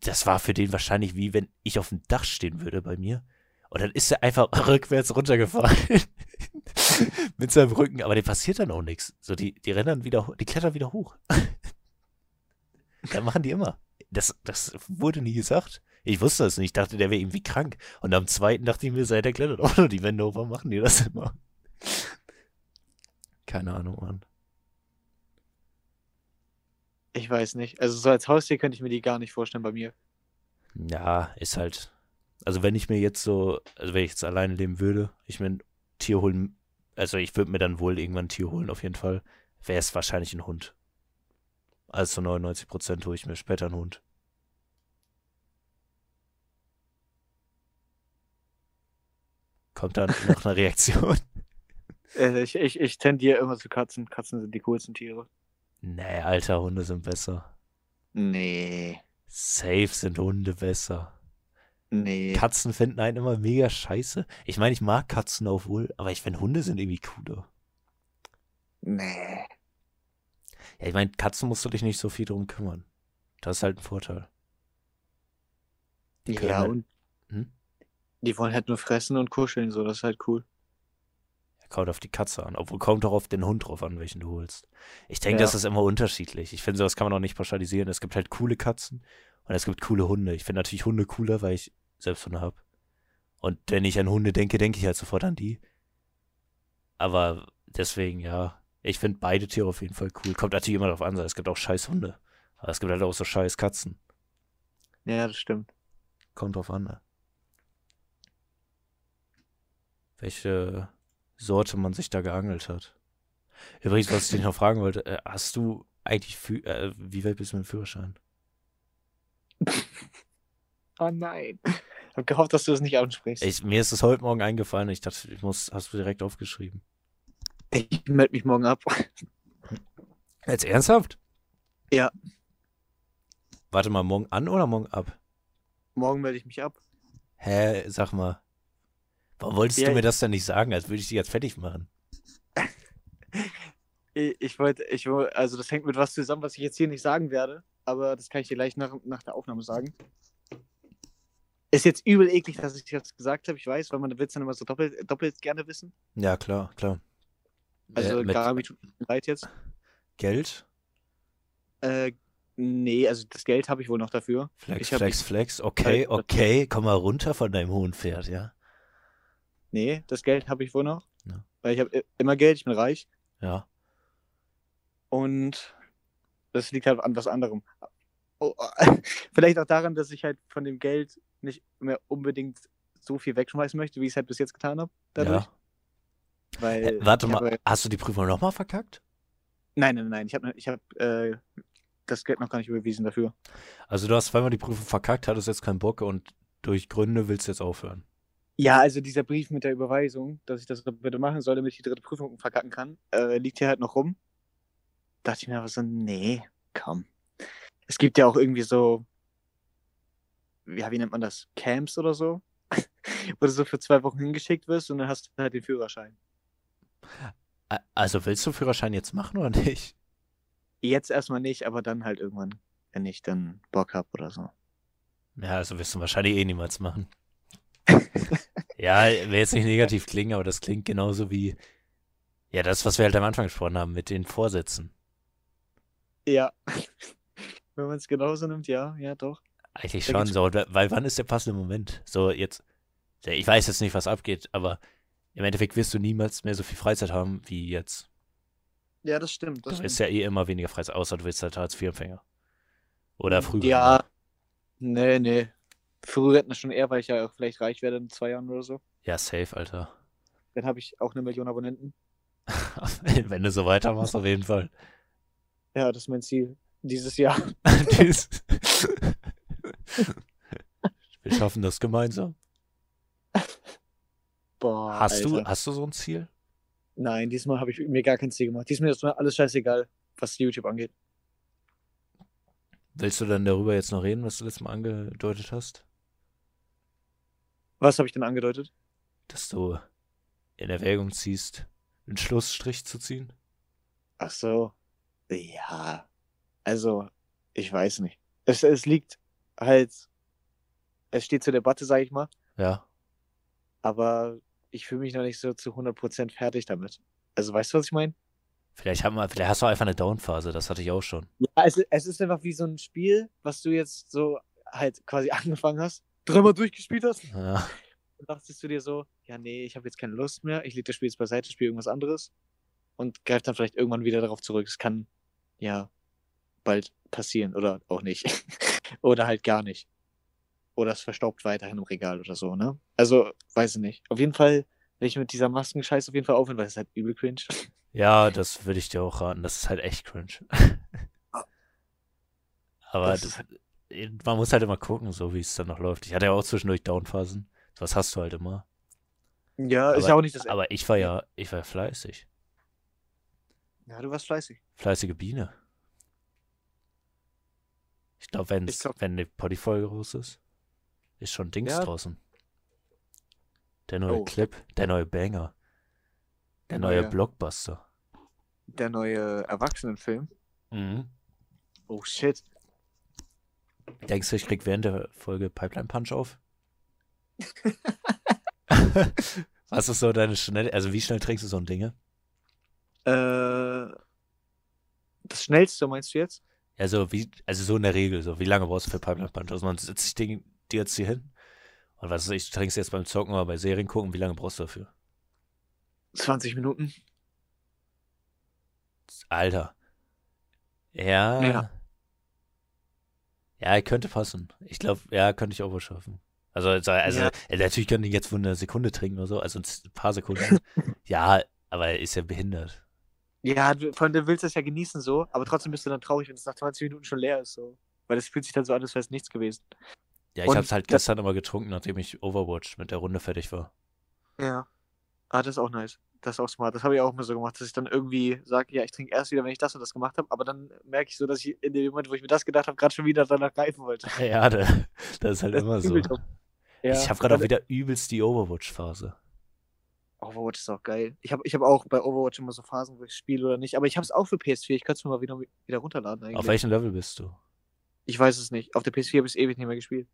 B: Das war für den wahrscheinlich wie wenn ich auf dem Dach stehen würde bei mir. Und dann ist er einfach rückwärts runtergefallen. Mit seinem Rücken. Aber dem passiert dann auch nichts. So, die, die rennen wieder, die klettern wieder hoch. dann machen die immer. Das, das wurde nie gesagt. Ich wusste das nicht. Ich dachte, der wäre irgendwie krank. Und am zweiten dachte ich mir, sei der klettert auch nur die Wände hoch. Warum machen die das immer? Keine Ahnung, Mann.
A: Ich weiß nicht. Also so als Haustier könnte ich mir die gar nicht vorstellen bei mir.
B: Ja, ist halt. Also wenn ich mir jetzt so, also wenn ich jetzt alleine leben würde, ich mir ein Tier holen, also ich würde mir dann wohl irgendwann ein Tier holen, auf jeden Fall, wäre es wahrscheinlich ein Hund. Also zu 99 Prozent hole ich mir später einen Hund. Kommt dann noch eine Reaktion?
A: Äh, ich, ich, ich tendiere immer zu Katzen. Katzen sind die coolsten Tiere.
B: Nee, alter, Hunde sind besser.
A: Nee.
B: Safe sind Hunde besser.
A: Nee.
B: Katzen finden einen immer mega scheiße. Ich meine, ich mag Katzen auch wohl, aber ich finde Hunde sind irgendwie cooler.
A: nee.
B: Ja, ich meine, Katzen musst du dich nicht so viel drum kümmern. Das ist halt ein Vorteil. Die können
A: Ja,
B: halt-
A: und
B: Hm?
A: die wollen halt nur fressen und kuscheln, so, das ist halt cool.
B: Kommt auf die Katze an. Obwohl kommt doch auf den Hund drauf an, welchen du holst. Ich denke,
A: Ja.
B: das ist immer unterschiedlich. Ich finde, sowas kann man auch nicht pauschalisieren. Es gibt halt coole Katzen und es gibt coole Hunde. Ich finde natürlich Hunde cooler, weil ich selbst Hunde habe. Und wenn ich an Hunde denke, denke ich halt sofort an die. Aber deswegen, ja, ich finde beide Tiere auf jeden Fall cool. Kommt natürlich immer darauf an, es gibt auch scheiß Hunde. Aber es gibt halt auch so scheiß Katzen.
A: Ja, das stimmt.
B: Kommt drauf an, ne? Welche Sorte man sich da geangelt hat. Übrigens, was ich dich noch fragen wollte, äh, hast du eigentlich, Fü äh, wie weit bist du mit dem Führerschein?
A: Oh nein. hab gehofft, dass du es nicht ansprichst.
B: Ich, mir ist es heute Morgen eingefallen. Ich dachte, ich muss, hast du direkt aufgeschrieben.
A: Ich melde mich morgen ab.
B: Jetzt ernsthaft?
A: Ja.
B: Warte mal, morgen an oder morgen ab?
A: Morgen melde ich mich ab.
B: Hä, sag mal. Warum wolltest
A: Ja,
B: du mir das denn nicht sagen, als würde ich dich jetzt fertig machen?
A: Ich, wollte, ich woll- also das hängt mit was zusammen, was ich jetzt hier nicht sagen werde, aber das kann ich dir gleich nach, nach der Aufnahme sagen. Ist jetzt übel eklig, dass ich das gesagt habe, ich weiß, weil man will es dann immer so doppelt, doppelt gerne wissen.
B: Ja, klar, klar.
A: Also
B: äh,
A: Gabi tut mir leid jetzt.
B: Geld?
A: Äh, nee, also das Geld habe ich wohl noch dafür.
B: Flex,
A: Ich
B: flex, flex. Okay,
A: Halt,
B: okay. Komm mal runter von deinem hohen Pferd, ja?
A: Nee, das Geld habe ich wohl noch.
B: Ja.
A: Weil ich habe immer Geld, ich bin reich.
B: Ja.
A: Und das liegt halt an was anderem. Oh, vielleicht auch daran, dass ich halt von dem Geld nicht mehr unbedingt so viel wegschmeißen möchte, wie ich es halt bis jetzt getan habe. Dadurch.
B: ja.
A: Weil
B: Äh, warte mal,
A: Habe,
B: hast du die Prüfung nochmal verkackt?
A: nein, nein, nein. Ich habe ich hab, äh, das Geld noch gar nicht überwiesen dafür.
B: Also du hast zweimal die Prüfung verkackt, hattest jetzt keinen Bock und durch Gründe willst du jetzt aufhören.
A: Ja, also dieser Brief mit der Überweisung, dass ich das bitte machen soll, damit ich die dritte Prüfung verkacken kann, äh, liegt hier halt noch rum. Dachte ich mir aber so, nee, komm. Es gibt ja auch irgendwie so, ja, wie nennt man das? Camps oder so? Wo du so für zwei Wochen hingeschickt wirst und dann hast du halt den Führerschein.
B: Also willst du Führerschein jetzt machen oder nicht?
A: Jetzt erstmal nicht, aber dann halt irgendwann, wenn ich dann Bock hab oder so.
B: Ja, also wirst du wahrscheinlich eh niemals machen. ja, will jetzt nicht negativ klingen, aber das klingt genauso wie, ja, das, was wir halt am Anfang gesprochen haben, mit den Vorsätzen.
A: Ja. Wenn man es genauso nimmt, ja, ja, doch.
B: Eigentlich schon so, weil wann ist der passende Moment? So, jetzt, ich weiß jetzt nicht, was abgeht, aber im Endeffekt wirst du niemals mehr so viel Freizeit haben wie jetzt.
A: Ja, das stimmt. Das
B: Du wirst ja eh immer weniger Freizeit, außer du willst halt als Vierempfänger. Oder früher.
A: Ja. Nee, nee. Frührentner schon eher, weil ich ja auch vielleicht reich werde in zwei Jahren oder so.
B: Ja, safe, Alter.
A: Dann habe ich auch eine Million Abonnenten.
B: Wenn du so weitermachst, auf jeden Fall.
A: Ja, das ist mein Ziel. Dieses Jahr.
B: Wir schaffen das gemeinsam.
A: Boah.
B: Hast du, hast du so ein Ziel?
A: Nein, diesmal habe ich mir gar kein Ziel gemacht. Diesmal ist mir alles scheißegal, was YouTube angeht.
B: Willst du dann darüber jetzt noch reden, was du letztes Mal angedeutet hast?
A: Was habe ich denn angedeutet?
B: Dass du in Erwägung ziehst, einen Schlussstrich zu ziehen?
A: Ach so. Ja. Also, ich weiß nicht. Es, es liegt halt. Es steht zur Debatte, sage ich mal.
B: Ja.
A: Aber ich fühle mich noch nicht so zu 100% fertig damit. Also, weißt du, was ich meine?
B: Vielleicht, haben wir, vielleicht hast du einfach eine Downphase, das hatte ich auch schon.
A: Ja, es, es ist einfach wie so ein Spiel, was du jetzt so halt quasi angefangen hast, dreimal durchgespielt hast.
B: Ja.
A: Und dachtest du dir so, ja, nee, ich habe jetzt keine Lust mehr, ich lege das Spiel jetzt beiseite, spiele irgendwas anderes und greife dann vielleicht irgendwann wieder darauf zurück. Es kann ja bald passieren oder auch nicht. oder halt gar nicht. Oder es verstaubt weiterhin im Regal oder so, ne? Also, weiß ich nicht. Auf jeden Fall will ich mit dieser Maskenscheiß auf jeden Fall aufhören, weil es ist halt übel cringe.
B: Ja, das würde ich dir auch raten. Das ist halt echt cringe. Aber
A: Das
B: das,
A: ist
B: man muss halt immer gucken, so wie es dann noch läuft. Ich hatte ja auch zwischendurch Downphasen. Was hast du halt immer.
A: Ja, ist
B: Aber-
A: ja auch nicht das.
B: Aber ich war ja, ich war fleißig.
A: Ja, du warst fleißig.
B: Fleißige Biene. Ich glaube, wenn
A: glaub-
B: wenn die Poddy-Folge raus ist, ist schon Dings
A: Ja.
B: draußen. Der neue
A: Oh.
B: Clip, der neue Banger, der
A: Der
B: neue
A: neue-
B: Blockbuster.
A: Der neue Erwachsenenfilm.
B: Mhm.
A: Oh shit.
B: Denkst du, ich krieg während der Folge Pipeline Punch auf? Was ist so deine schnelle, also wie schnell trinkst du so ein Ding?
A: Äh, das schnellste meinst du jetzt?
B: Also wie, also so in der Regel, so wie lange brauchst du für Pipeline Punch? Also man setzt sich dir jetzt hier hin und was weiß ich, du trinkst jetzt beim Zocken oder bei Serien gucken, wie lange brauchst du dafür?
A: 20 Minuten.
B: Alter. Ja.
A: Ja.
B: Ja, könnte passen. Ich glaube, ja, könnte ich auch schaffen. Also, also, also
A: Ja.
B: äh, natürlich könnte ich jetzt wohl eine Sekunde trinken oder so, also ein paar Sekunden. ja, aber er ist ja behindert.
A: Ja, du, allem, du willst das ja genießen so, aber trotzdem bist du dann traurig, wenn es nach 20 Minuten schon leer ist so. Weil das fühlt sich dann so an, als wäre es nichts gewesen.
B: Ja, ich
A: Und
B: hab's halt gestern immer getrunken, nachdem ich Overwatch mit der Runde fertig war.
A: Ja. Ah, das ist auch nice. Das auch smart. Das habe ich auch immer so gemacht, dass ich dann irgendwie sage, ja, ich trinke erst wieder, wenn ich das und das gemacht habe, aber dann merke ich so, dass ich in dem Moment, wo ich mir das gedacht habe, gerade schon wieder danach greifen wollte.
B: Ja, da, das ist halt
A: Das
B: immer
A: ist
B: so.
A: Ja,
B: ich habe gerade auch wieder übelst die Overwatch-Phase.
A: Overwatch ist auch geil. Ich habe ich hab auch bei Overwatch immer so Phasen, wo ich spiele oder nicht, aber ich habe es auch für PS4. Ich könnte es mir mal wieder, wieder runterladen eigentlich.
B: Auf welchem Level bist du?
A: Ich weiß es nicht. Auf der PS4 habe ich es ewig nicht mehr gespielt.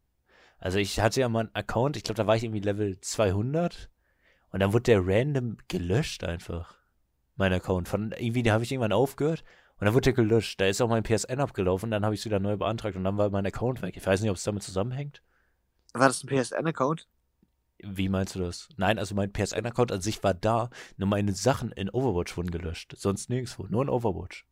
B: Also ich hatte ja mal einen Account, ich glaube, da war ich irgendwie Level 200 und dann wurde der random gelöscht einfach. Mein Account. Von irgendwie, da habe ich irgendwann aufgehört und dann wurde der gelöscht. Da ist auch mein PSN abgelaufen, dann habe ich es wieder neu beantragt und dann war mein Account weg. Ich weiß nicht, ob es damit zusammenhängt.
A: War das ein PSN-Account?
B: Wie meinst du das? Nein, also mein PSN-Account an sich war da, nur meine Sachen in Overwatch wurden gelöscht. Sonst nirgendwo, nur in Overwatch.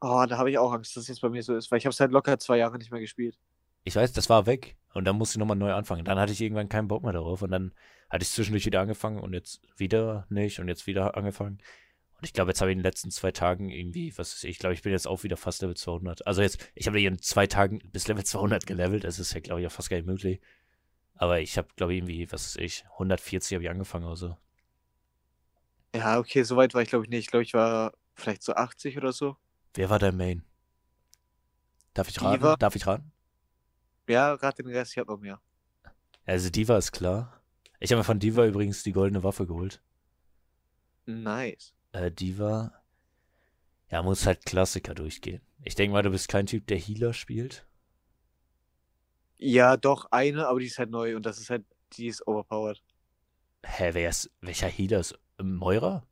A: Oh, da habe ich auch Angst, dass es jetzt bei mir so ist, weil ich habe es halt locker zwei Jahre nicht mehr gespielt.
B: Ich weiß, das war weg und dann musste ich nochmal neu anfangen. Dann hatte ich irgendwann keinen Bock mehr darauf und dann hatte ich zwischendurch wieder angefangen und jetzt wieder nicht und jetzt wieder angefangen. Und ich glaube, jetzt habe ich in den letzten zwei Tagen irgendwie, was ist ich, glaube, ich bin jetzt auch wieder fast Level 200. Also jetzt, ich habe in zwei Tagen bis Level 200 gelevelt. Das ist ja, glaube ich, auch fast gar nicht möglich. Aber ich habe, glaube ich, irgendwie, was ist ich, 140 habe ich angefangen oder so.
A: Ja, okay, so weit war ich glaube ich nicht. Ich glaube, ich war vielleicht so 80 oder so.
B: Wer war dein Main? Darf ich raten? Darf ich raten?
A: Ja, gerade den Rest, ich habe noch mehr.
B: Also Diva ist klar. Ich habe mir von Diva übrigens die goldene Waffe geholt.
A: Nice.
B: Äh, Diva. Ja, muss halt Klassiker durchgehen. Ich denke mal, du bist kein Typ, der Healer spielt.
A: Ja, doch, eine, aber die ist halt neu und das ist halt, die ist overpowered.
B: Hä, wer ist, welcher Healer ist? Ähm, Moira?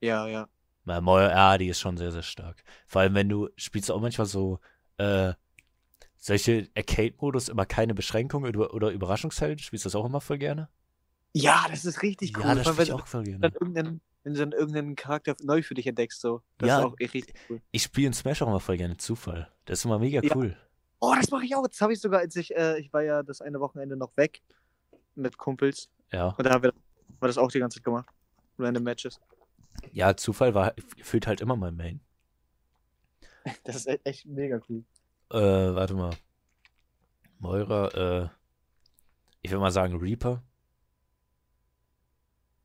A: Ja, ja.
B: Na, Moira, ja, die ist schon sehr, sehr stark. Vor allem, wenn du spielst auch manchmal so, äh, solche Arcade-Modus, immer keine Beschränkungen oder, oder Überraschungshelden, spielst du das auch immer voll gerne?
A: Ja, das ist richtig cool.
B: Ja, das spiele ich
A: wenn du
B: auch voll
A: dann
B: gerne.
A: irgendeinen, wenn du dann irgendeinen Charakter neu für dich entdeckst, so. Das
B: Ja.
A: ist auch richtig cool.
B: Ich spiele in Smash auch immer voll gerne Zufall. Das ist immer mega
A: Ja.
B: cool.
A: Oh, das mache ich auch. Das habe ich sogar, als ich, äh, ich war ja das eine Wochenende noch weg mit Kumpels.
B: Ja.
A: Und da haben wir, war das auch die ganze Zeit gemacht. Random Matches.
B: Ja, Zufall war gefühlt halt immer mein Main.
A: Das ist e- echt mega cool.
B: Äh, warte mal. Moira, äh, ich würde mal sagen Reaper.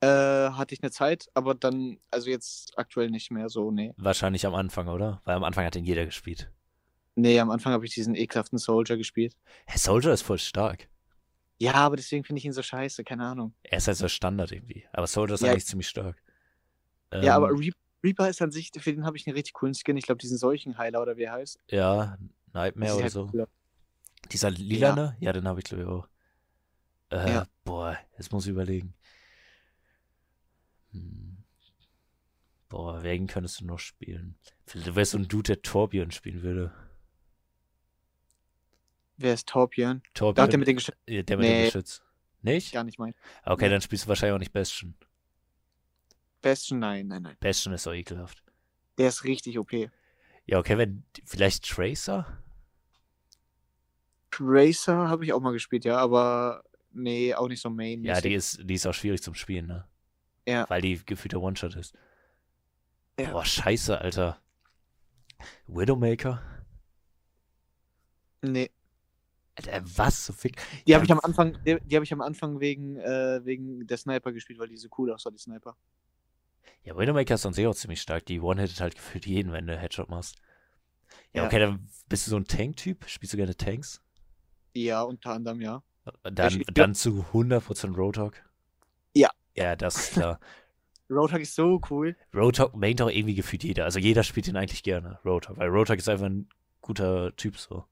A: Äh, hatte ich eine Zeit, aber dann, also jetzt aktuell nicht mehr so, nee.
B: Wahrscheinlich am Anfang, oder? Weil am Anfang hat den jeder gespielt.
A: Nee, am Anfang habe ich diesen ekelhaften Soldier gespielt.
B: Hey, Soldier ist voll stark.
A: Ja, aber deswegen finde ich ihn so scheiße, keine Ahnung.
B: Er ist halt so Standard irgendwie. Aber Soldier ist
A: Ja.
B: eigentlich ziemlich stark.
A: ja, aber
B: Ähm,
A: Reap Reaper ist an sich, für den habe ich einen richtig coolen Skin. Ich glaube, diesen Seuchenheiler oder wie er heißt.
B: Ja, Nightmare oder
A: halt
B: so.
A: cool.
B: Dieser lilane? Ja, den habe ich glaube ich auch. Äh,
A: Ja.
B: boah, jetzt muss ich überlegen. Hm. Boah, wen könntest du noch spielen? Du wärst so ein Dude, der Torbjörn spielen würde.
A: Wer ist Torbjörn?
B: Torbjörn,
A: der mit den Geschützen
B: äh, der mit dem
A: Nee.
B: Geschütz. Nicht?
A: gar nicht mein.
B: Okay,
A: Nee.
B: dann spielst du wahrscheinlich auch nicht Bastion.
A: Bastion, nein, nein, nein.
B: Bastion ist doch ekelhaft.
A: Der ist richtig OP.
B: Ja, okay, wenn vielleicht Tracer?
A: Tracer habe ich auch mal gespielt, ja, aber nee, auch nicht so main.
B: Ja, die ist, die ist auch schwierig zum Spielen, ne?
A: Ja.
B: Weil die gefühlter One-Shot ist.
A: Ja.
B: Boah, scheiße, Alter. Widowmaker?
A: Nee.
B: Alter, was? So fick.
A: Die
B: Ja,
A: habe ich am Anfang, die, die habe ich am Anfang wegen, äh, wegen der Sniper gespielt, weil die so cool aussah, die Sniper.
B: Ja, Widowmaker ist an sich auch ziemlich stark. Die One-Hittet halt gefühlt jeden, wenn du Headshot machst. Ja,
A: Ja.
B: okay, dann bist du so ein Tank-Typ? Spielst du gerne Tanks?
A: Ja, unter anderem, ja.
B: Dann, dann zu 100% Roadhog?
A: Ja.
B: Ja, das ist klar.
A: Roadhog ist so cool.
B: Roadhog maint auch irgendwie gefühlt jeder. Also jeder spielt ihn eigentlich gerne, Roadhog. Weil Roadhog ist einfach ein guter Typ so.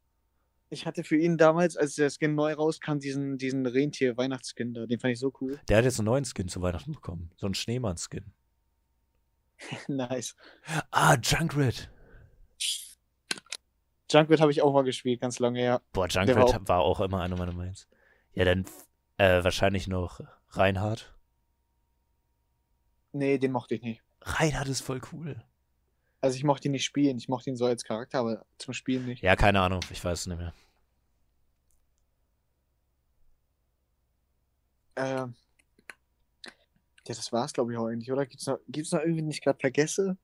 A: Ich hatte für ihn damals, als der Skin neu rauskam, diesen, diesen Rentier-Weihnachtsskin da. Den fand ich so cool.
B: Der hat jetzt einen neuen Skin zu Weihnachten bekommen. So einen Schneemann-Skin.
A: nice.
B: Ah, Junkrat.
A: Junkrat habe ich auch mal gespielt, ganz lange, ja.
B: Boah,
A: war
B: Junkrat war auch immer einer meiner Mains. Ja, dann äh, wahrscheinlich noch Reinhard.
A: Nee, den mochte ich nicht.
B: Reinhard ist voll cool.
A: Also ich mochte ihn nicht spielen. Ich mochte ihn so als Charakter, aber zum Spielen nicht.
B: Ja, keine Ahnung, ich weiß es nicht mehr.
A: Ähm. Ja, das war's, glaube ich, auch eigentlich, oder? Gibt's noch, gibt's noch irgendwie nicht gerade vergesse?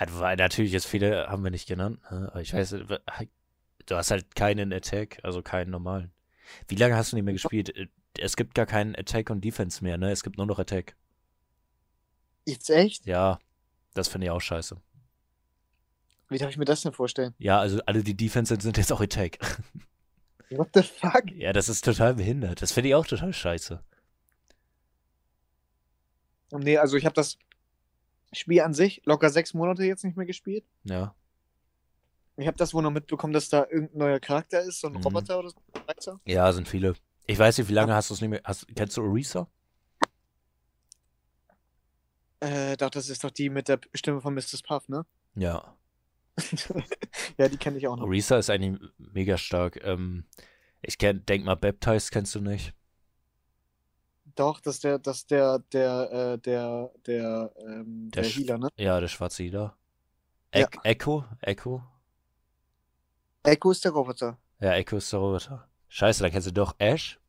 B: Ja, weil natürlich jetzt viele haben wir nicht genannt. Ne? Aber ich weiß, du hast halt keinen Attack, also keinen normalen. Wie lange hast du nicht mehr gespielt? Äh, Es gibt gar keinen Attack und Defense mehr, ne? Es gibt nur noch Attack.
A: Jetzt echt?
B: Ja, das finde ich auch scheiße.
A: Wie darf ich mir das denn vorstellen?
B: Ja, also alle, die Defense sind, sind jetzt auch Attack.
A: What the fuck?
B: Ja, das ist total behindert. Das finde ich auch total scheiße.
A: Nee, also ich habe das Spiel an sich locker sechs Monate jetzt nicht mehr gespielt.
B: Ja.
A: Ich habe das wohl noch mitbekommen, dass da irgendein neuer Charakter ist, so ein
B: Mhm.
A: Roboter oder so.
B: Ja, sind viele. Ich weiß nicht, wie lange hast du es nicht mehr. Hast, kennst du Orisa?
A: Äh, doch, das ist doch die mit der Stimme von Mrs. Puff, ne?
B: Ja.
A: ja, die kenne ich auch noch.
B: Orisa ist eigentlich mega stark. Ähm, ich kenn, denk mal, Baptized kennst du nicht.
A: Doch, das ist der, das ist der, der, äh, der, der, ähm,
B: Der
A: der Healer, ne?
B: Ja, der schwarze.
A: Ja.
B: E Echo? Echo?
A: Echo ist der Roboter.
B: Ja, Echo ist der Roboter. Scheiße, dann kennst du doch Ash.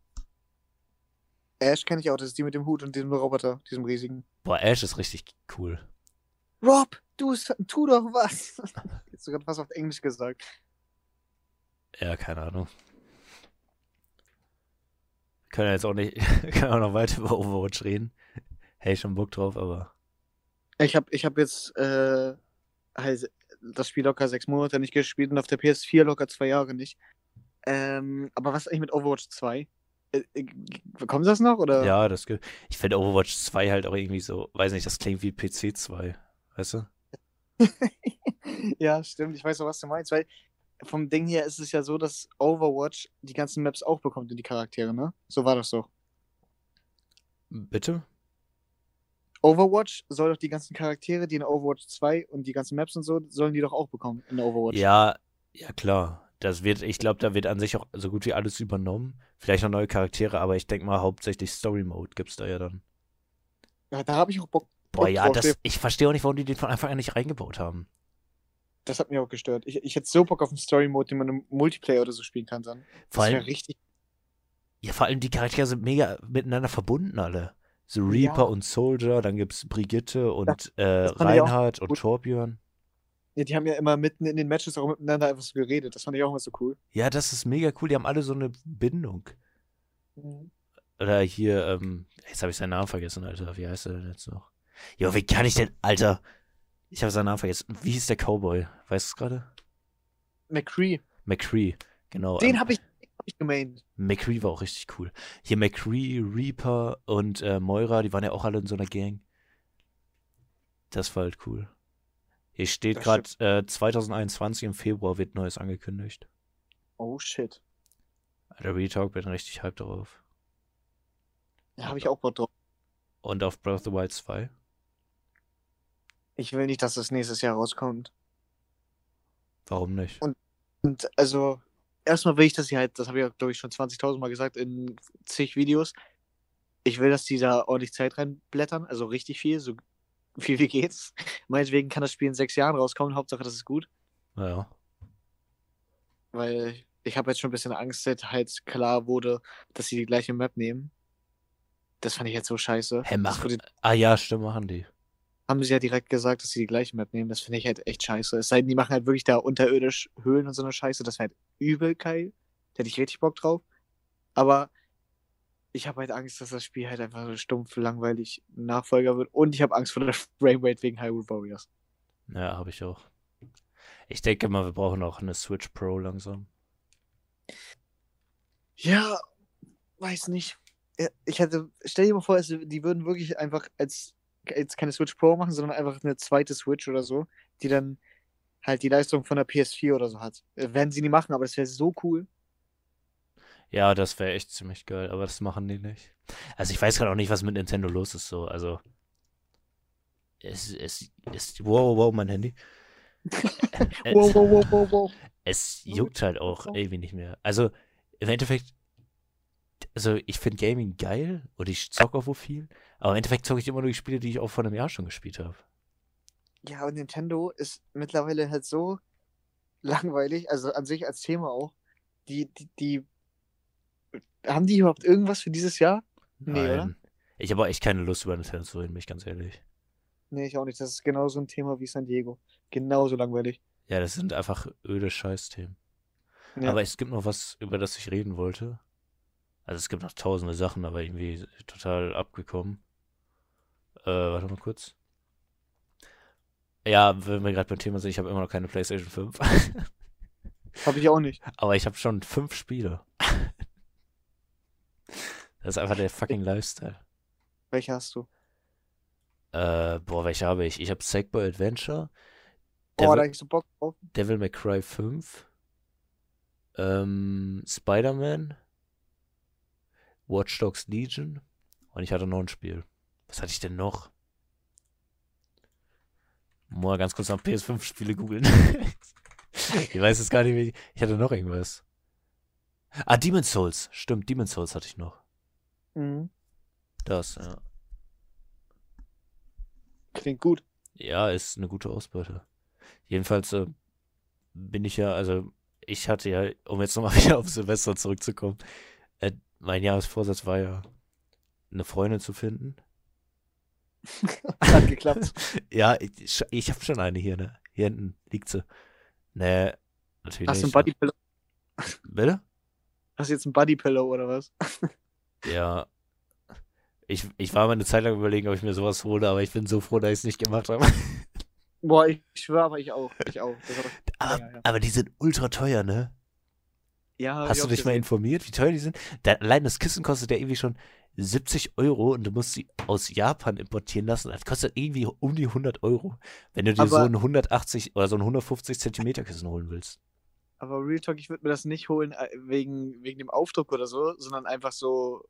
A: Ash kenne ich auch, das ist die mit dem Hut und diesem Roboter, diesem riesigen.
B: Boah, Ash ist richtig cool.
A: Rob, du, tu doch was! Jetzt sogar fast auf Englisch gesagt.
B: Ja, keine Ahnung. Können ja jetzt auch nicht, können auch noch weiter über Overwatch reden. Hey, schon Bock drauf, aber.
A: Ich habe ich hab jetzt äh, halt das Spiel locker sechs Monate nicht gespielt und auf der PS4 locker zwei Jahre nicht. Ähm, aber was eigentlich mit Overwatch 2? Äh, äh, bekommen Sie das noch? Oder?
B: Ja, das ge- Ich finde Overwatch 2 halt auch irgendwie so, weiß nicht, das klingt wie PC 2. Weißt du?
A: ja, stimmt. Ich weiß auch, was du meinst, weil vom Ding her ist es ja so, dass Overwatch die ganzen Maps auch bekommt und die Charaktere, ne? So war das doch.
B: Bitte?
A: Overwatch soll doch die ganzen Charaktere, die in Overwatch 2 und die ganzen Maps und so, sollen die doch auch bekommen in Overwatch.
B: Ja, ja klar. Das wird, ich glaube, da wird an sich auch so gut wie alles übernommen. Vielleicht noch neue Charaktere, aber ich denke mal hauptsächlich Story Mode gibt's da ja dann.
A: Ja, da habe ich auch Bock.
B: Boah, ja,
A: drauf,
B: das, ich verstehe auch nicht, warum die den von Anfang an nicht reingebaut haben.
A: Das hat mich auch gestört. Ich, ich hätte so Bock auf einen Story-Mode, den man im Multiplayer oder so spielen kann dann.
B: Vor allem,
A: richtig.
B: ja, vor allem die Charaktere sind mega miteinander verbunden alle. So Reaper
A: Ja.
B: und Soldier, dann gibt's Brigitte und äh,
A: das auch
B: Reinhard und. Torbjörn.
A: Ja, die haben ja immer mitten in den Matches auch miteinander einfach so geredet. Das fand ich auch immer so cool.
B: Ja, das ist mega cool. Die haben alle so eine Bindung. Oder hier, ähm, jetzt habe ich seinen Namen vergessen, Alter. Wie heißt er denn jetzt noch? Jo, wie kann ich denn, Alter? Ich habe seinen Namen vergessen. Wie hieß der Cowboy? Weißt du es gerade?
A: McCree.
B: McCree, genau.
A: Den
B: ähm,
A: habe ich, hab ich gemaint.
B: McCree war auch richtig cool. Hier McCree, Reaper und äh, Moira, die waren ja auch alle in so einer Gang. Das war halt cool. Hier steht gerade äh, 2021 im Februar wird Neues angekündigt.
A: Oh shit.
B: Alter, Retalk bin richtig hyped darauf.
A: Da habe ich auch Bock drauf.
B: Und auf Breath of the Wild 2.
A: Ich will nicht, dass das nächstes Jahr rauskommt.
B: Warum nicht?
A: Und also, erstmal will ich, dass sie halt, das habe ich, glaube ich, schon 20.000 Mal gesagt in zig Videos. Ich will, dass die da ordentlich Zeit reinblättern, also richtig viel, so viel wie geht's. Meinetwegen kann das Spiel in sechs Jahren rauskommen, Hauptsache das ist gut.
B: Naja.
A: Weil ich habe jetzt schon ein bisschen Angst, dass halt klar wurde, dass sie die gleiche Map nehmen. Das fand ich jetzt so scheiße.
B: Hä,
A: Das
B: mach. Ah ja, stimmt, machen die.
A: Haben sie ja direkt gesagt, dass sie die gleiche Map nehmen. Das finde ich halt echt scheiße. Es sei denn, die machen halt wirklich da unterirdisch Höhlen und so eine Scheiße. Das wäre halt übel geil. Da hätte ich richtig Bock drauf. Aber ich habe halt Angst, dass das Spiel halt einfach so stumpf, langweilig Nachfolger wird. Und ich habe Angst vor der Framerate wegen Hyrule Warriors.
B: Ja, habe ich auch. Ich denke mal, wir brauchen auch eine Switch Pro langsam.
A: Ja, weiß nicht. Ich hätte, stell dir mal vor, die würden wirklich einfach als jetzt keine Switch Pro machen, sondern einfach eine zweite Switch oder so, die dann halt die Leistung von der PS4 oder so hat. Äh, Werden sie nie machen, aber das wäre so cool.
B: Ja, das wäre echt ziemlich geil, aber das machen die nicht. Also ich weiß gerade auch nicht, was mit Nintendo los ist, so, also. Es, es, es, wow, wow, mein Handy.
A: Wow, wow, wow, wow, wow.
B: es juckt halt auch irgendwie nicht mehr. Also, im Endeffekt, also ich finde Gaming geil und ich zocke auch wo viel, aber im Endeffekt zocke ich immer nur die Spiele, die ich auch vor einem Jahr schon gespielt habe.
A: Ja, und Nintendo ist mittlerweile halt so langweilig, also an sich als Thema auch. Die, die, die, haben die überhaupt irgendwas für dieses Jahr? Nee, oder?
B: Nein. Ich habe auch echt keine Lust, über Nintendo zu reden, bin ich ganz ehrlich.
A: Nee, ich auch nicht. Das ist genauso ein Thema wie San Diego. Genauso langweilig.
B: Ja, das sind einfach öde Scheißthemen.
A: Ja.
B: Aber es gibt noch was, über das ich reden wollte. Also es gibt noch tausende Sachen, aber irgendwie total abgekommen. Äh, warte mal kurz. Ja, wenn wir gerade beim Thema sind, ich habe immer noch keine PlayStation 5.
A: Habe ich auch nicht.
B: aber ich habe schon fünf Spiele. das ist einfach der fucking Lifestyle.
A: Welche hast du?
B: Äh, boah, welche habe ich? Ich habe Sackboy Adventure,
A: Boah,
B: Devil-
A: da ich so Bock drauf.
B: Devil May Cry 5, ähm, Spider-Man, Watch Dogs Legion und ich hatte noch ein Spiel. Was hatte ich denn noch? Mal ganz kurz nach PS5-Spiele googeln. ich weiß es gar nicht mehr. Ich hatte noch irgendwas. Ah, Demon's Souls. Stimmt, Demon's Souls hatte ich noch.
A: Mhm.
B: Das, ja.
A: Klingt gut.
B: Ja, ist eine gute Ausbeute. Jedenfalls äh, bin ich ja, also ich hatte ja, um jetzt nochmal wieder auf Silvester zurückzukommen, mein Jahresvorsatz war ja, eine Freundin zu finden.
A: Hat geklappt.
B: Ja, ich, ich habe schon eine hier, ne? Hier hinten liegt sie. Nee, natürlich
A: Hast du ein
B: nicht.
A: Buddy Pillow?
B: Bitte?
A: Hast du jetzt ein Buddy Pillow oder was?
B: Ja. Ich, ich war mal eine Zeit lang überlegen, ob ich mir sowas hole, aber ich bin so froh, dass ich es nicht gemacht habe.
A: Boah, ich schwöre, aber ich auch. Ich auch.
B: Aber, aber die sind ultra teuer, ne?
A: Ja,
B: Hast du dich mal informiert, wie teuer die sind? Da, allein das Kissen kostet ja irgendwie schon 70 Euro und du musst sie aus Japan importieren lassen. Das kostet irgendwie um die 100 Euro, wenn du dir so
A: Aber-
B: ein 180 oder so ein 150 Zentimeter Kissen holen willst.
A: Aber Real Talk, ich würde mir das nicht holen äh, wegen, wegen dem Aufdruck oder so, sondern einfach so,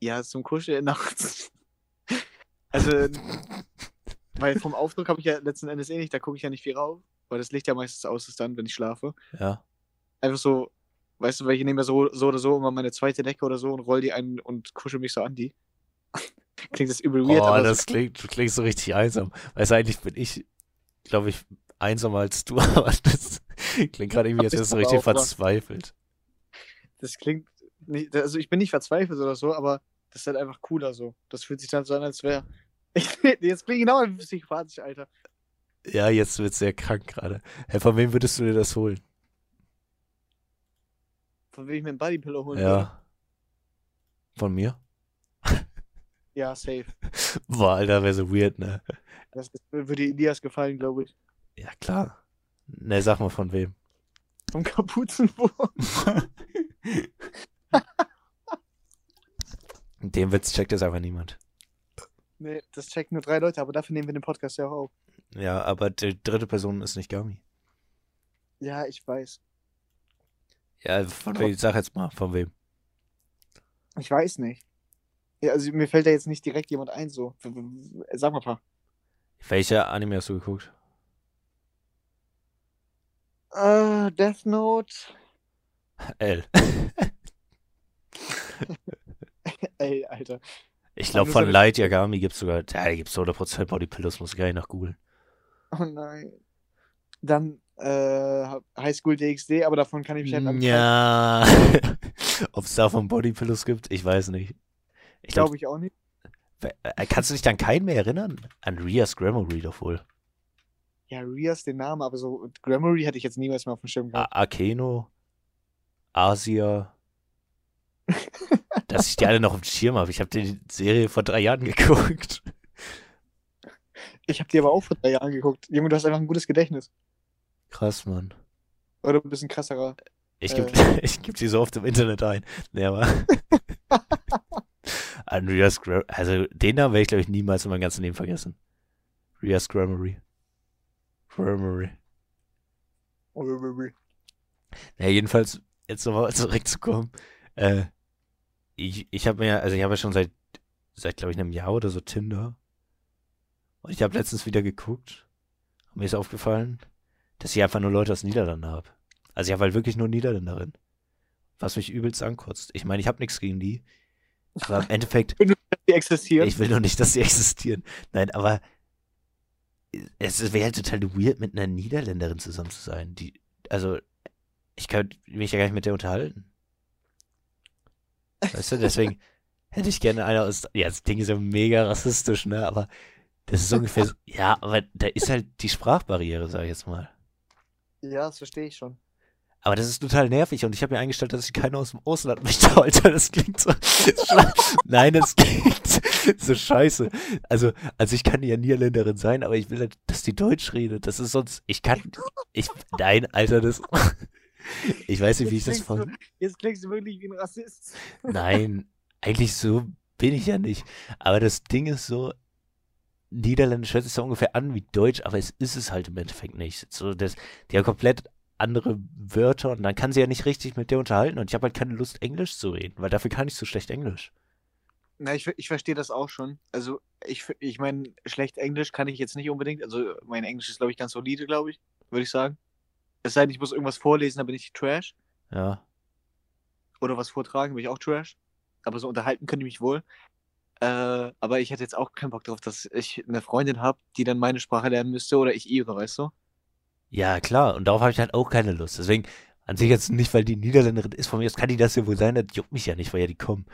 A: ja, zum Kuscheln nachts. Also, weil vom Aufdruck habe ich ja letzten Endes eh nicht, da gucke ich ja nicht viel rauf, weil das Licht ja meistens aus ist dann, wenn ich schlafe.
B: Ja.
A: Einfach so, weißt du, weil ich nehme ja so, so oder so immer meine zweite Decke oder so und roll die ein und kuschel mich so an die. Klingt das übel weird,
B: oh, das
A: so,
B: klingt, du klingst so richtig einsam. Weißt du, eigentlich bin ich, glaube ich, einsamer als du, aber das klingt gerade irgendwie, als wärst du richtig verzweifelt.
A: das klingt nicht, also ich bin nicht verzweifelt oder so, aber das ist halt einfach cooler so. Das fühlt sich dann so an, als wäre. Jetzt bin ich genau ein bisschen sympathisch, Alter.
B: Ja, jetzt wird's sehr krank gerade. Hey, von wem würdest du dir das holen?
A: Von wem ich mir ein Bodypillow holen würde.
B: Ja. Von mir?
A: Ja, safe.
B: Boah, Alter, wäre so weird, ne?
A: Das würde Elias gefallen, glaube ich.
B: Ja, klar. Ne, sag mal von wem.
A: Vom Kapuzenwurm.
B: Den Witz checkt jetzt einfach niemand.
A: nee, das checken nur drei Leute, aber dafür nehmen wir den Podcast ja auch auf.
B: Ja, aber die dritte Person ist nicht Gami.
A: Ja, ich weiß.
B: Ja, von wem? Sag jetzt mal, von wem?
A: Ich weiß nicht. Ja, also mir fällt da jetzt nicht direkt jemand ein, so. Sag mal ein paar.
B: Welcher Anime hast du geguckt?
A: Äh, Death Note.
B: L.
A: Ey, Alter.
B: Ich glaube, von Light Yagami gibt's sogar, ja, da gibt's 100% Bodypillows, muss ich gar nicht nach googeln.
A: Oh nein. Dann äh, High School DxD, aber davon kann ich mich halt am
B: Ja. Ob es davon Bodypillows gibt, ich weiß nicht. Ich glaube,
A: Glaube ich auch nicht.
B: kannst du dich dann keinen mehr erinnern? An Rias Grammar Reader wohl.
A: Ja, Rias den Namen, aber so Grammarly hätte ich jetzt niemals mehr auf dem Schirm
B: A
A: gehabt.
B: Akeno, Asia. Dass ich die alle noch im Schirm habe. Ich habe die Serie vor drei Jahren geguckt.
A: Ich habe die aber auch vor drei Jahren geguckt. Junge, du hast einfach ein gutes Gedächtnis.
B: Krass, Mann.
A: Oder ein krasserer.
B: Ich gebe
A: Äh.
B: ich geb die so oft im Internet ein. Nee, aber. An Rias Grammar. Also, den Namen werde ich, glaube ich, niemals in meinem ganzen Leben vergessen. Rias Grammary. Grammary. Ja, jedenfalls, jetzt nochmal zurückzukommen. Äh, ich ich habe mir, also ich habe ja schon seit, seit glaube ich, einem Jahr oder so Tinder. Und ich habe letztens wieder geguckt. Und mir ist aufgefallen, dass ich einfach nur Leute aus Niederlanden habe. Also ich habe halt wirklich nur Niederländerin. Was mich übelst ankotzt. Ich meine, ich habe nichts gegen die. Aber im Endeffekt,
A: Die existieren.
B: ich will nur nicht, dass sie existieren. Nein, aber es wäre halt total weird, mit einer Niederländerin zusammen zu sein. Die, also, ich kann mich ja gar nicht mit der unterhalten. Weißt du, deswegen hätte ich gerne eine aus. Ja, das Ding ist ja mega rassistisch, ne? Aber das ist ungefähr. Ja, aber da ist halt die Sprachbarriere, sag ich jetzt mal.
A: Ja, das verstehe ich schon.
B: Aber das ist total nervig und ich habe mir eingestellt, dass ich keiner aus dem Ausland möchte, Alter. Das klingt so. Nein, das klingt so scheiße. Also, also ich kann ja Niederländerin sein, aber ich will, halt, dass die Deutsch redet. Das ist sonst. Ich kann. Ich. Nein, Alter, das. Ich weiß nicht, wie ich das von.
A: Jetzt klingst du wirklich wie ein Rassist.
B: Nein, eigentlich so bin ich ja nicht. Aber das Ding ist so, Niederländisch hört sich so ungefähr an wie Deutsch, aber es ist es halt im Endeffekt nicht. So, das, die haben komplett andere Wörter und dann kann sie ja nicht richtig mit dir unterhalten und ich habe halt keine Lust, Englisch zu reden, weil dafür kann ich so schlecht Englisch.
A: Na, ich, ich verstehe das auch schon. Also, ich, ich meine, schlecht Englisch kann ich jetzt nicht unbedingt. Also, mein Englisch ist, glaube ich, ganz solide, glaube ich, würde ich sagen. Es sei denn, ich muss irgendwas vorlesen, dann bin ich Trash.
B: Ja.
A: Oder was vortragen, bin ich auch Trash. Aber so unterhalten könnte ich mich wohl. Äh, aber ich hätte jetzt auch keinen Bock darauf, dass ich eine Freundin habe, die dann meine Sprache lernen müsste oder ich ihre, weißt du?
B: Ja, klar. Und darauf habe ich halt auch keine Lust. Deswegen, an sich jetzt nicht, weil die Niederländerin ist, von mir aus kann die das ja wohl sein, das juckt mich ja nicht, weil ja die kommen.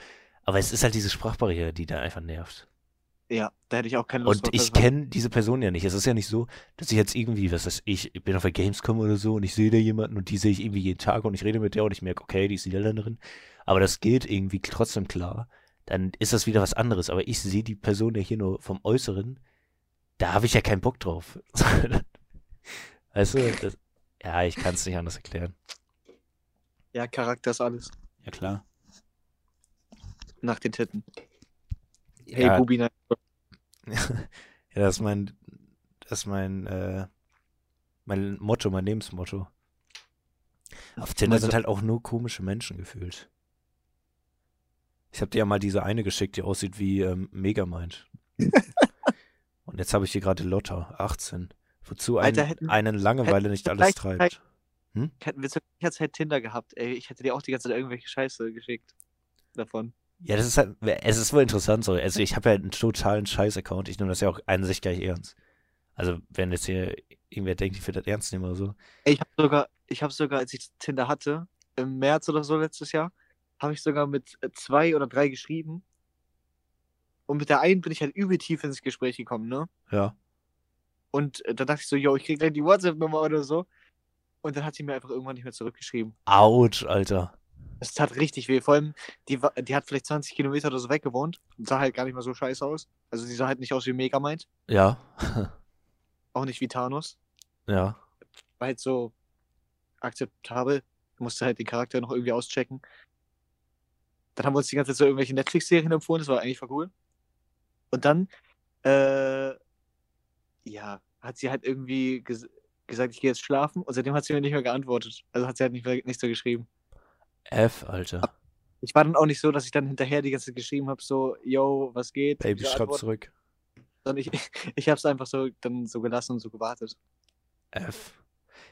B: Aber es ist halt diese Sprachbarriere, die da einfach nervt.
A: Ja, da hätte ich auch keine Lust
B: Und ich kenne diese Person ja nicht. Es ist ja nicht so, dass ich jetzt irgendwie, was weiß ich, ich bin auf der Gamescom oder so und ich sehe da jemanden und die sehe ich irgendwie jeden Tag und ich rede mit der und ich merke, okay, die ist Niederländerin. Aber das geht irgendwie trotzdem klar. Dann ist das wieder was anderes. Aber ich sehe die Person ja hier nur vom Äußeren. Da habe ich ja keinen Bock drauf. weißt du, das, ja, ich kann es nicht anders erklären.
A: Ja, Charakter ist alles.
B: Ja, klar.
A: Nach den Titten. Hey,
B: Ja,
A: Bubi, nein.
B: ja, das ist mein, das ist mein, äh, mein Motto, mein Lebensmotto. Auf Tinder sind halt auch nur komische Menschen gefühlt. Ich habe dir ja mal diese eine geschickt, die aussieht wie ähm, Megamind. Und jetzt habe ich hier gerade Lotta, 18. Wozu ein,
A: Alter, hätten-
B: einen Langeweile
A: hätten
B: nicht alles treibt.
A: Hätten wir zur gleichen Zeit Tinder gehabt, ey. Ich hätte dir auch die ganze Zeit irgendwelche Scheiße geschickt. Davon.
B: Ja, das ist halt, es ist wohl interessant so. Also ich habe ja einen totalen Scheiß-Account. Ich nehme das ja auch an sich gleich ernst. Also wenn jetzt hier irgendwer denkt, ich würde das ernst nehmen oder so.
A: Ey, ich habe sogar, ich habe sogar, als ich Tinder hatte, im März oder so letztes Jahr, habe ich sogar mit äh, zwei oder drei geschrieben. Und mit der einen bin ich halt übel tief ins Gespräch gekommen, ne?
B: Ja.
A: Und äh, dann dachte ich so, yo, ich krieg gleich die WhatsApp-Nummer oder so. Und dann hat sie mir einfach irgendwann nicht mehr zurückgeschrieben.
B: Autsch, Alter.
A: Das tat richtig weh. Vor allem, die, die hat vielleicht 20 Kilometer oder so weg gewohnt und sah halt gar nicht mal so scheiße aus. Also sie sah halt nicht aus wie Megamind,
B: Ja.
A: auch nicht wie Thanos.
B: ja.
A: War halt so akzeptabel. Musste halt den Charakter noch irgendwie auschecken. Dann haben wir uns die ganze Zeit so irgendwelche Netflix-Serien empfohlen, das war eigentlich voll cool. Und dann, äh, ja, hat sie halt irgendwie ges gesagt, ich gehe jetzt schlafen und seitdem hat sie mir nicht mehr geantwortet. Also hat sie halt nicht mehr, nichts mehr geschrieben.
B: F, Alter.
A: Ich war dann auch nicht so, dass ich dann hinterher die ganze Zeit geschrieben habe, so, yo, was geht?
B: Baby, schreib zurück.
A: Sondern ich, ich habe es einfach so dann so gelassen und so gewartet.
B: F.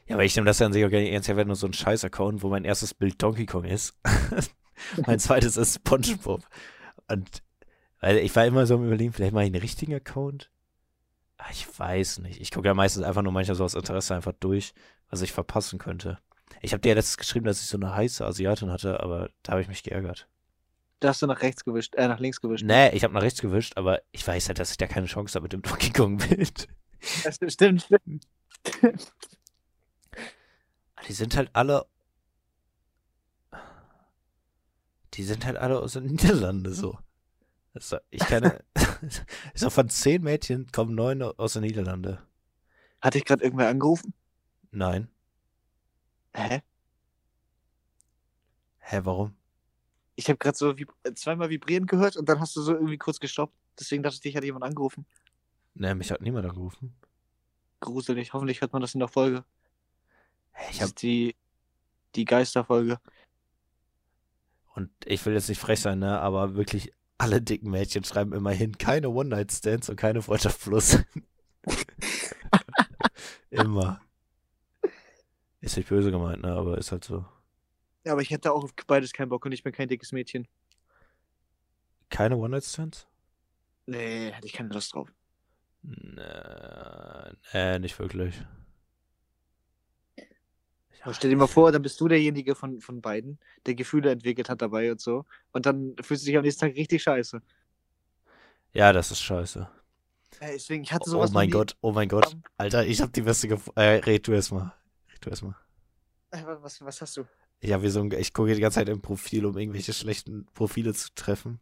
B: Ja, aber ich nehme das ja an sich auch gar nicht ernst. Ich habe nur so einen Scheiß-Account, wo mein erstes Bild Donkey Kong ist. mein zweites ist SpongeBob. Und weil ich war immer so am überlegen, vielleicht mache ich einen richtigen Account. Ah, Ich weiß nicht. Ich gucke ja meistens einfach nur manchmal so aus Interesse einfach durch, was ich verpassen könnte. Ich habe dir ja letztens geschrieben, dass ich so eine heiße Asiatin hatte, aber da habe ich mich geärgert.
A: Da hast du nach rechts gewischt, äh, nach links gewischt.
B: Nee, ich habe nach rechts gewischt, aber ich weiß halt, dass ich da keine Chance habe mit dem Donkey Kong-Bild.
A: Das stimmt, stimmt.
B: Die sind halt alle. Die sind halt alle aus den Niederlanden so. Also ich kenne. so von zehn Mädchen kommen neun aus den Niederlanden.
A: Hatte ich gerade irgendwer angerufen?
B: Nein.
A: Hä?
B: Hä, warum?
A: Ich habe gerade so vib zweimal vibrieren gehört und dann hast du so irgendwie kurz gestoppt. Deswegen dachte ich, dich hat jemand angerufen.
B: Ne, mich hat niemand angerufen.
A: Gruselig. Hoffentlich hört man das in der Folge.
B: Ich
A: Das
B: hab,
A: ist die, die Geisterfolge.
B: Und ich will jetzt nicht frech sein, ne, aber wirklich alle dicken Mädchen schreiben immerhin keine One-Night-Stands und keine Freundschaft plus. Immer. Ist nicht böse gemeint, ne, aber ist halt so.
A: Ja, aber ich hätte auch auf beides keinen Bock und ich bin kein dickes Mädchen.
B: Keine One-Night-Stands?
A: Nee, hätte ich keine Lust drauf.
B: Nee, nee, nicht wirklich.
A: Aber stell dir mal vor, dann bist du derjenige von, von beiden, der Gefühle entwickelt hat dabei und so. Und dann fühlst du dich am nächsten Tag richtig scheiße.
B: Ja, das ist scheiße.
A: Ey, deswegen, ich hatte
B: Oh
A: sowas noch
B: mein. Gott, oh mein Gott. Alter, ich hab die beste gef äh, red du erst mal. Red du erst mal.
A: Äh, Was, was hast du?
B: Ich habe hier so ein, ich gucke die ganze Zeit im Profil, um irgendwelche schlechten Profile zu treffen.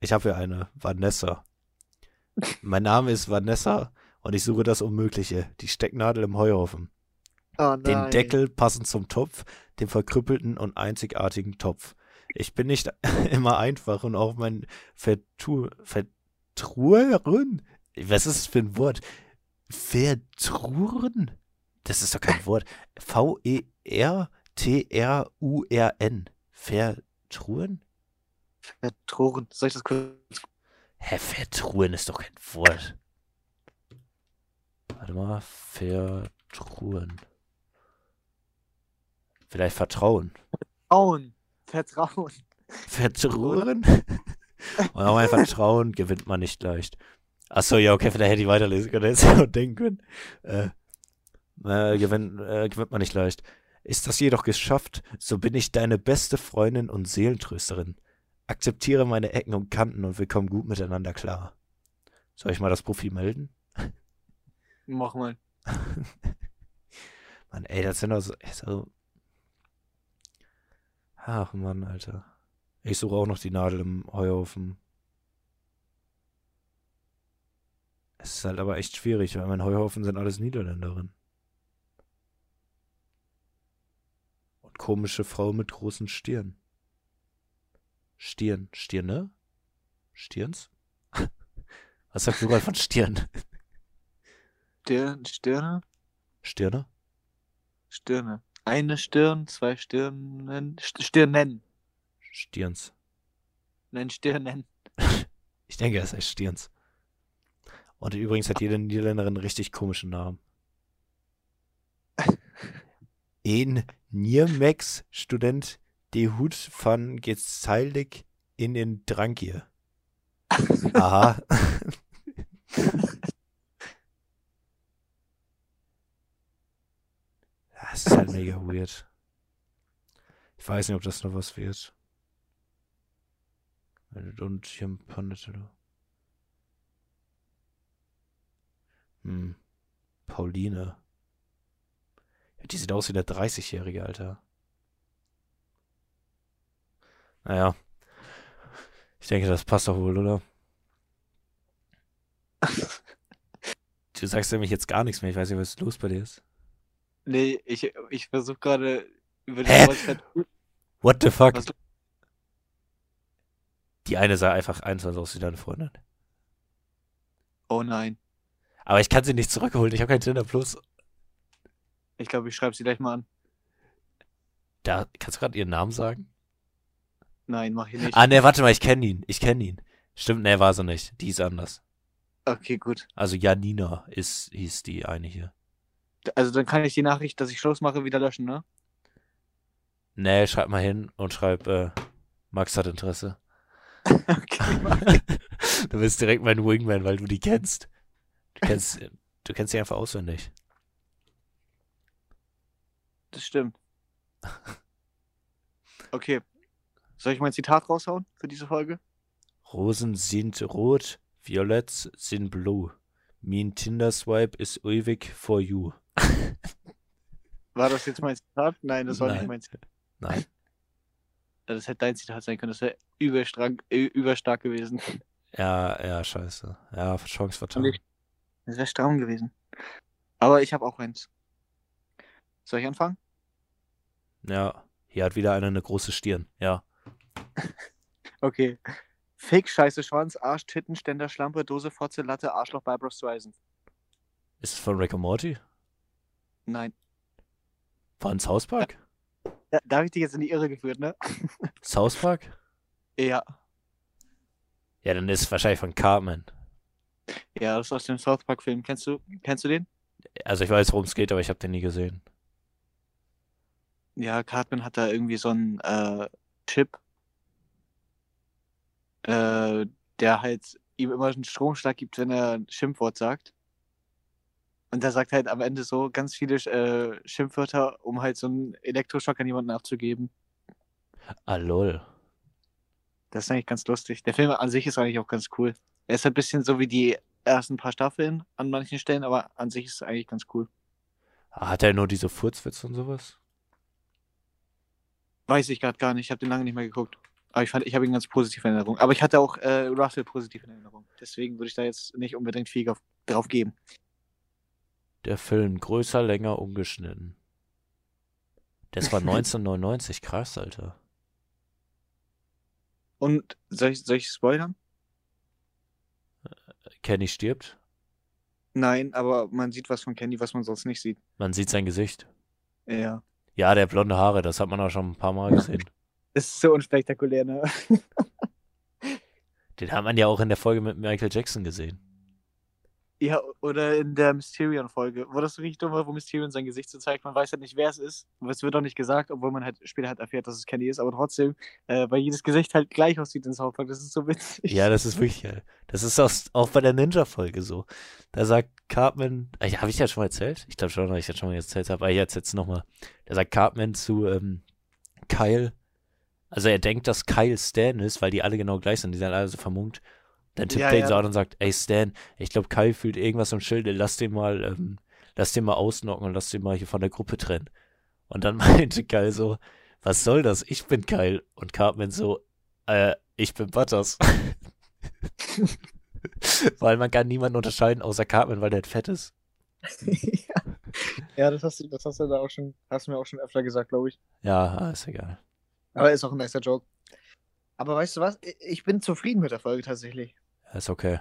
B: Ich habe hier eine, Vanessa. mein Name ist Vanessa und ich suche das Unmögliche, die Stecknadel im Heuhaufen.
A: Oh.
B: Den Deckel passend zum Topf, dem verkrüppelten und einzigartigen Topf. Ich bin nicht immer einfach und auch mein Vertu Vertruren. Was ist das für ein Wort? Vertruren? Das ist doch kein Wort. V-E-R-T-R-U-R-N. Vertruren?
A: Vertroren. Soll ich das kurz?
B: Hä, Vertruren ist doch kein Wort. Warte mal, Vertruren. Vielleicht Vertrauen.
A: Vertrauen. Vertrauen.
B: Vertrauen? Und auch mein Vertrauen gewinnt man nicht leicht. Achso, ja, okay, vielleicht hätte ich weiterlesen können, hätte ich auch denken können. Äh, äh, gewinnt, äh, gewinnt man nicht leicht. Ist das jedoch geschafft, so bin ich deine beste Freundin und Seelentrösterin. Akzeptiere meine Ecken und Kanten und wir kommen gut miteinander klar. Soll ich mal das Profil melden?
A: Mach mal.
B: Mann, ey, das sind doch so, so. Ach Mann, Alter. Ich suche auch noch die Nadel im Heuhaufen. Es ist halt aber echt schwierig, weil mein Heuhaufen sind alles Niederländerinnen. Und komische Frau mit großen Stirn. Stirn. Stirne? Stirns? Was sagt Plural von Stirn?
A: Stirn, Stirne?
B: Stirne?
A: Stirne. Eine Stirn, zwei Stirnen. St Stirnen.
B: Stirns.
A: Nein, Stirnen.
B: Ich denke, es heißt Stirns. Und übrigens hat jede Niederländerin einen richtig komischen Namen. Een Niermex Student de Hoed van Gezeilig in den Drankje. Aha. Das ist halt mega weird. Ich weiß nicht, ob das noch was wird. Und hier Hm. Pauline. Ja, die sieht aus wie der 30-Jährige, Alter. Naja. Ich denke, das passt doch wohl, oder? Du sagst nämlich jetzt gar nichts mehr. Ich weiß nicht, was los bei dir ist.
A: Nee, ich, ich versuche gerade über das
B: Hä? What the fuck?
A: Was-
B: Die eine sah einfach eins aus wie deine Freundin.
A: Oh nein.
B: Aber ich kann sie nicht zurückholen. Ich habe kein Tinder Plus.
A: Ich glaube, ich schreibe sie gleich mal an.
B: Da, kannst du gerade ihren Namen sagen?
A: Nein, mach ich nicht.
B: Ah, ne, warte mal, ich kenne ihn. Ich kenne ihn. Stimmt, ne, war sie nicht. Die ist anders.
A: Okay, gut.
B: Also Janina ist, hieß die eine hier.
A: Also dann kann ich die Nachricht, dass ich Schluss mache, wieder löschen, ne?
B: Ne, schreib mal hin und schreib, äh, Max hat Interesse.
A: okay,
B: du bist direkt mein Wingman, weil du die kennst. Du kennst, du kennst sie einfach auswendig.
A: Das stimmt. Okay. Soll ich mein Zitat raushauen für diese Folge?
B: Rosen sind rot, Violets sind blue. Mein Tinder-Swipe is ewig for you.
A: War das jetzt mein Zitat? Nein, das war
B: Nein.
A: nicht mein Zitat.
B: Nein.
A: Das hätte dein Zitat sein können. Das wäre überstark, überstark gewesen.
B: Ja, ja, scheiße. Ja, Chance vertan.
A: Das wäre stramm gewesen. Aber ich habe auch eins. Soll ich anfangen?
B: Ja, hier hat wieder einer eine große Stirn. Ja.
A: Okay. Fick, Scheiße, Schwanz, Arsch, Titten, Ständer, Schlampe, Dose, Fotze, Latte, Arschloch, Barbara Streisand.
B: Ist es von Rick und Morty?
A: Nein.
B: Von South Park?
A: Da, da habe ich dich jetzt in die Irre geführt, ne?
B: South Park?
A: Ja.
B: Ja, dann ist es wahrscheinlich von Cartman.
A: Ja, das ist aus dem South Park-Film. Kennst du, kennst du den?
B: Also ich weiß, worum es geht, aber ich habe den nie gesehen.
A: Ja, Cartman hat da irgendwie so einen äh, Chip, äh, der halt ihm immer einen Stromschlag gibt, wenn er ein Schimpfwort sagt. Und der sagt halt am Ende so ganz viele äh, Schimpfwörter, um halt so einen Elektroschock an jemanden abzugeben.
B: Ah, lol.
A: Das ist eigentlich ganz lustig. Der Film an sich ist eigentlich auch ganz cool. Er ist ein bisschen so wie die ersten paar Staffeln an manchen Stellen, aber an sich ist es eigentlich ganz cool.
B: Hat er nur diese Furzwitze und sowas?
A: Weiß ich gerade gar nicht. Ich habe den lange nicht mehr geguckt. Aber ich fand, ich habe ihn ganz positiv in Erinnerung. Aber ich hatte auch äh, Russell positiv in Erinnerung. Deswegen würde ich da jetzt nicht unbedingt viel auf, drauf geben.
B: Der Film, größer, länger, umgeschnitten. Das war 1999, krass, Alter.
A: Und soll ich, soll ich spoilern?
B: Kenny stirbt.
A: Nein, aber man sieht was von Candy, was man sonst nicht sieht.
B: Man sieht sein Gesicht.
A: Ja.
B: Ja, der blonde Haare, das hat man auch schon ein paar Mal gesehen.
A: Das ist so unspektakulär, ne?
B: Den hat man ja auch in der Folge mit Michael Jackson gesehen.
A: Ja, oder in der Mysterion-Folge, wo das richtig dumm war, wo Mysterion sein Gesicht so zeigt. Man weiß halt nicht, wer es ist. Es wird auch nicht gesagt, obwohl man halt später halt erfährt, dass es Candy ist, aber trotzdem, äh, weil jedes Gesicht halt gleich aussieht in South Park. Das ist so witzig.
B: Ja, das ist wirklich geil. Das ist auch, auch bei der Ninja-Folge so. Da sagt Cartman, äh, habe ich ja schon mal erzählt? Ich glaube schon, dass ich das schon mal erzählt habe, aber jetzt jetzt nochmal. Da sagt Cartman zu ähm, Kyle, also er denkt, dass Kyle Stan ist, weil die alle genau gleich sind, die sind alle so vermummt. Dann tippt
A: Ja,
B: er ihn
A: ja.
B: so an und sagt, ey Stan, ich glaube Kyle fühlt irgendwas im Schilde, lass den mal, ähm, lass den mal ausnocken und lass den mal hier von der Gruppe trennen. Und dann meinte Kyle so, was soll das? Ich bin Kyle. Und Cartman so, äh, ich bin Butters. weil man kann niemanden unterscheiden außer Cartman, weil der fett ist.
A: ja. ja, das hast du, das hast du da auch schon, hast du mir auch schon öfter gesagt, glaube ich.
B: Ja, ah, ist egal.
A: Aber ist auch ein nicer Joke. Aber weißt du was? Ich bin zufrieden mit der Folge tatsächlich.
B: Ist okay.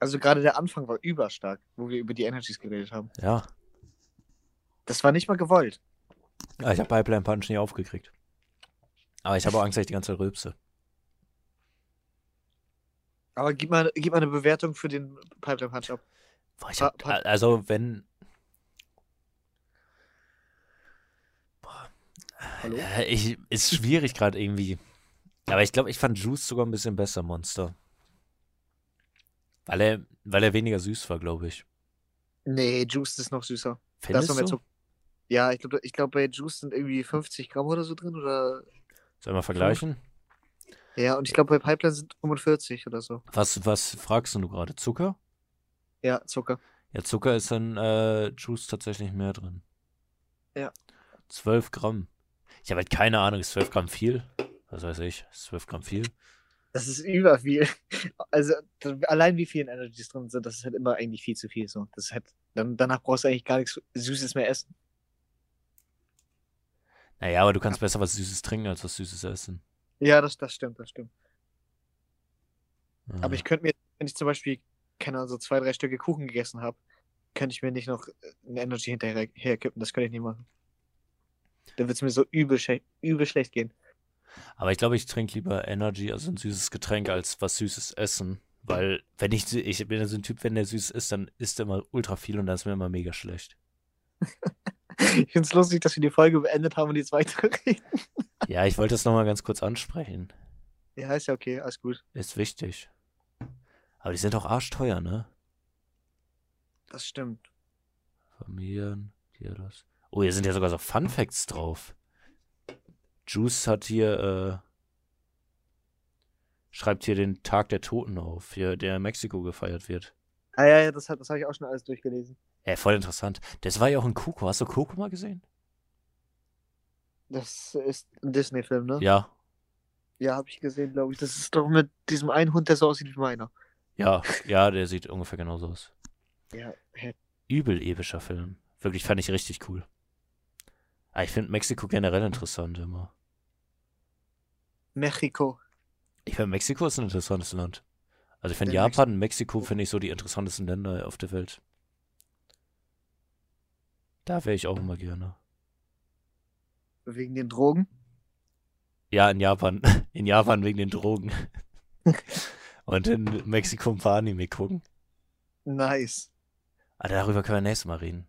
A: Also gerade der Anfang war überstark, wo wir über die Energies geredet haben.
B: Ja.
A: Das war nicht mal gewollt.
B: Ah, Ich habe Pipeline Punch nie aufgekriegt. Aber ich habe auch Angst, dass ich die ganze Zeit rülpse.
A: Aber gib mal, gib mal eine Bewertung für den Pipeline Punch ab.
B: Boah, ich hab, also wenn. Boah,
A: Hallo?
B: äh, ich, ist schwierig gerade irgendwie. Aber ich glaube, ich fand Juice sogar ein bisschen besser, Monster. Weil er, weil er weniger süß war, glaube ich.
A: Nee, Juice ist noch süßer.
B: Findest
A: mehr
B: du?
A: Ja, ich glaube, ich glaub, bei Juice sind irgendwie 50 Gramm oder so drin. Oder
B: Sollen wir vergleichen?
A: Ja, und ich glaube, bei Pipeline sind 45 oder so.
B: Was, was fragst du gerade? Zucker?
A: Ja, Zucker.
B: Ja, Zucker ist in äh, Juice tatsächlich mehr drin.
A: Ja.
B: 12 Gramm. Ich habe halt keine Ahnung, ist 12 Gramm viel? Was weiß ich, 12 Gramm viel?
A: Das ist über viel. Also, allein wie viele Energies drin sind, das ist halt immer eigentlich viel zu viel. So. Das ist halt, dann, danach brauchst du eigentlich gar nichts Süßes mehr essen.
B: Naja, aber du kannst besser was Süßes trinken als was Süßes essen.
A: Ja, das, das stimmt, das stimmt.
B: Ja.
A: Aber ich könnte mir, wenn ich zum Beispiel, keine Ahnung, so zwei, drei Stücke Kuchen gegessen habe, könnte ich mir nicht noch äh, eine Energy hinterher herkippen. Das könnte ich nicht machen. Dann wird es mir so übel, übel schlecht gehen.
B: Aber ich glaube, ich trinke lieber Energy, also ein süßes Getränk, als was Süßes essen. Weil, wenn ich, ich bin ja so ein Typ, wenn der süß ist, dann isst er immer ultra viel und dann ist mir immer mega schlecht.
A: Ich finde es lustig, dass wir die Folge beendet haben und jetzt weiterreden.
B: Ja, ich wollte das nochmal ganz kurz ansprechen.
A: Ja, ist ja okay, alles gut.
B: Ist wichtig. Aber die sind auch arschteuer, ne?
A: Das stimmt.
B: Familien, hier das. Oh, hier sind ja sogar so Fun Facts drauf. Juice hat hier, äh, schreibt hier den Tag der Toten auf, hier, der in Mexiko gefeiert wird.
A: Ah ja, ja, das, hat- das habe ich auch schon alles durchgelesen.
B: Ja, voll interessant. Das war ja auch in Coco. Hast du Coco mal gesehen?
A: Das ist ein Disney-Film, ne?
B: Ja,
A: Ja, habe ich gesehen, glaube ich. Das ist doch mit diesem einen Hund, der so aussieht wie meiner.
B: ja, ja, der sieht ungefähr genauso aus.
A: Ja?
B: Übel epischer Film. Wirklich fand ich richtig cool. Aber ich finde Mexiko generell interessant immer.
A: Mexiko.
B: Ich finde Mexiko ist ein interessantes Land. Also ich finde
A: Mex-
B: Japan und Mexiko finde ich so die interessantesten Länder auf der Welt. Da wäre ich auch immer gerne.
A: Wegen den Drogen.
B: Ja, in Japan. In Japan wegen den Drogen. Und in Mexiko ein paar Anime gucken.
A: Nice.
B: Aber darüber können wir nächstes Mal reden.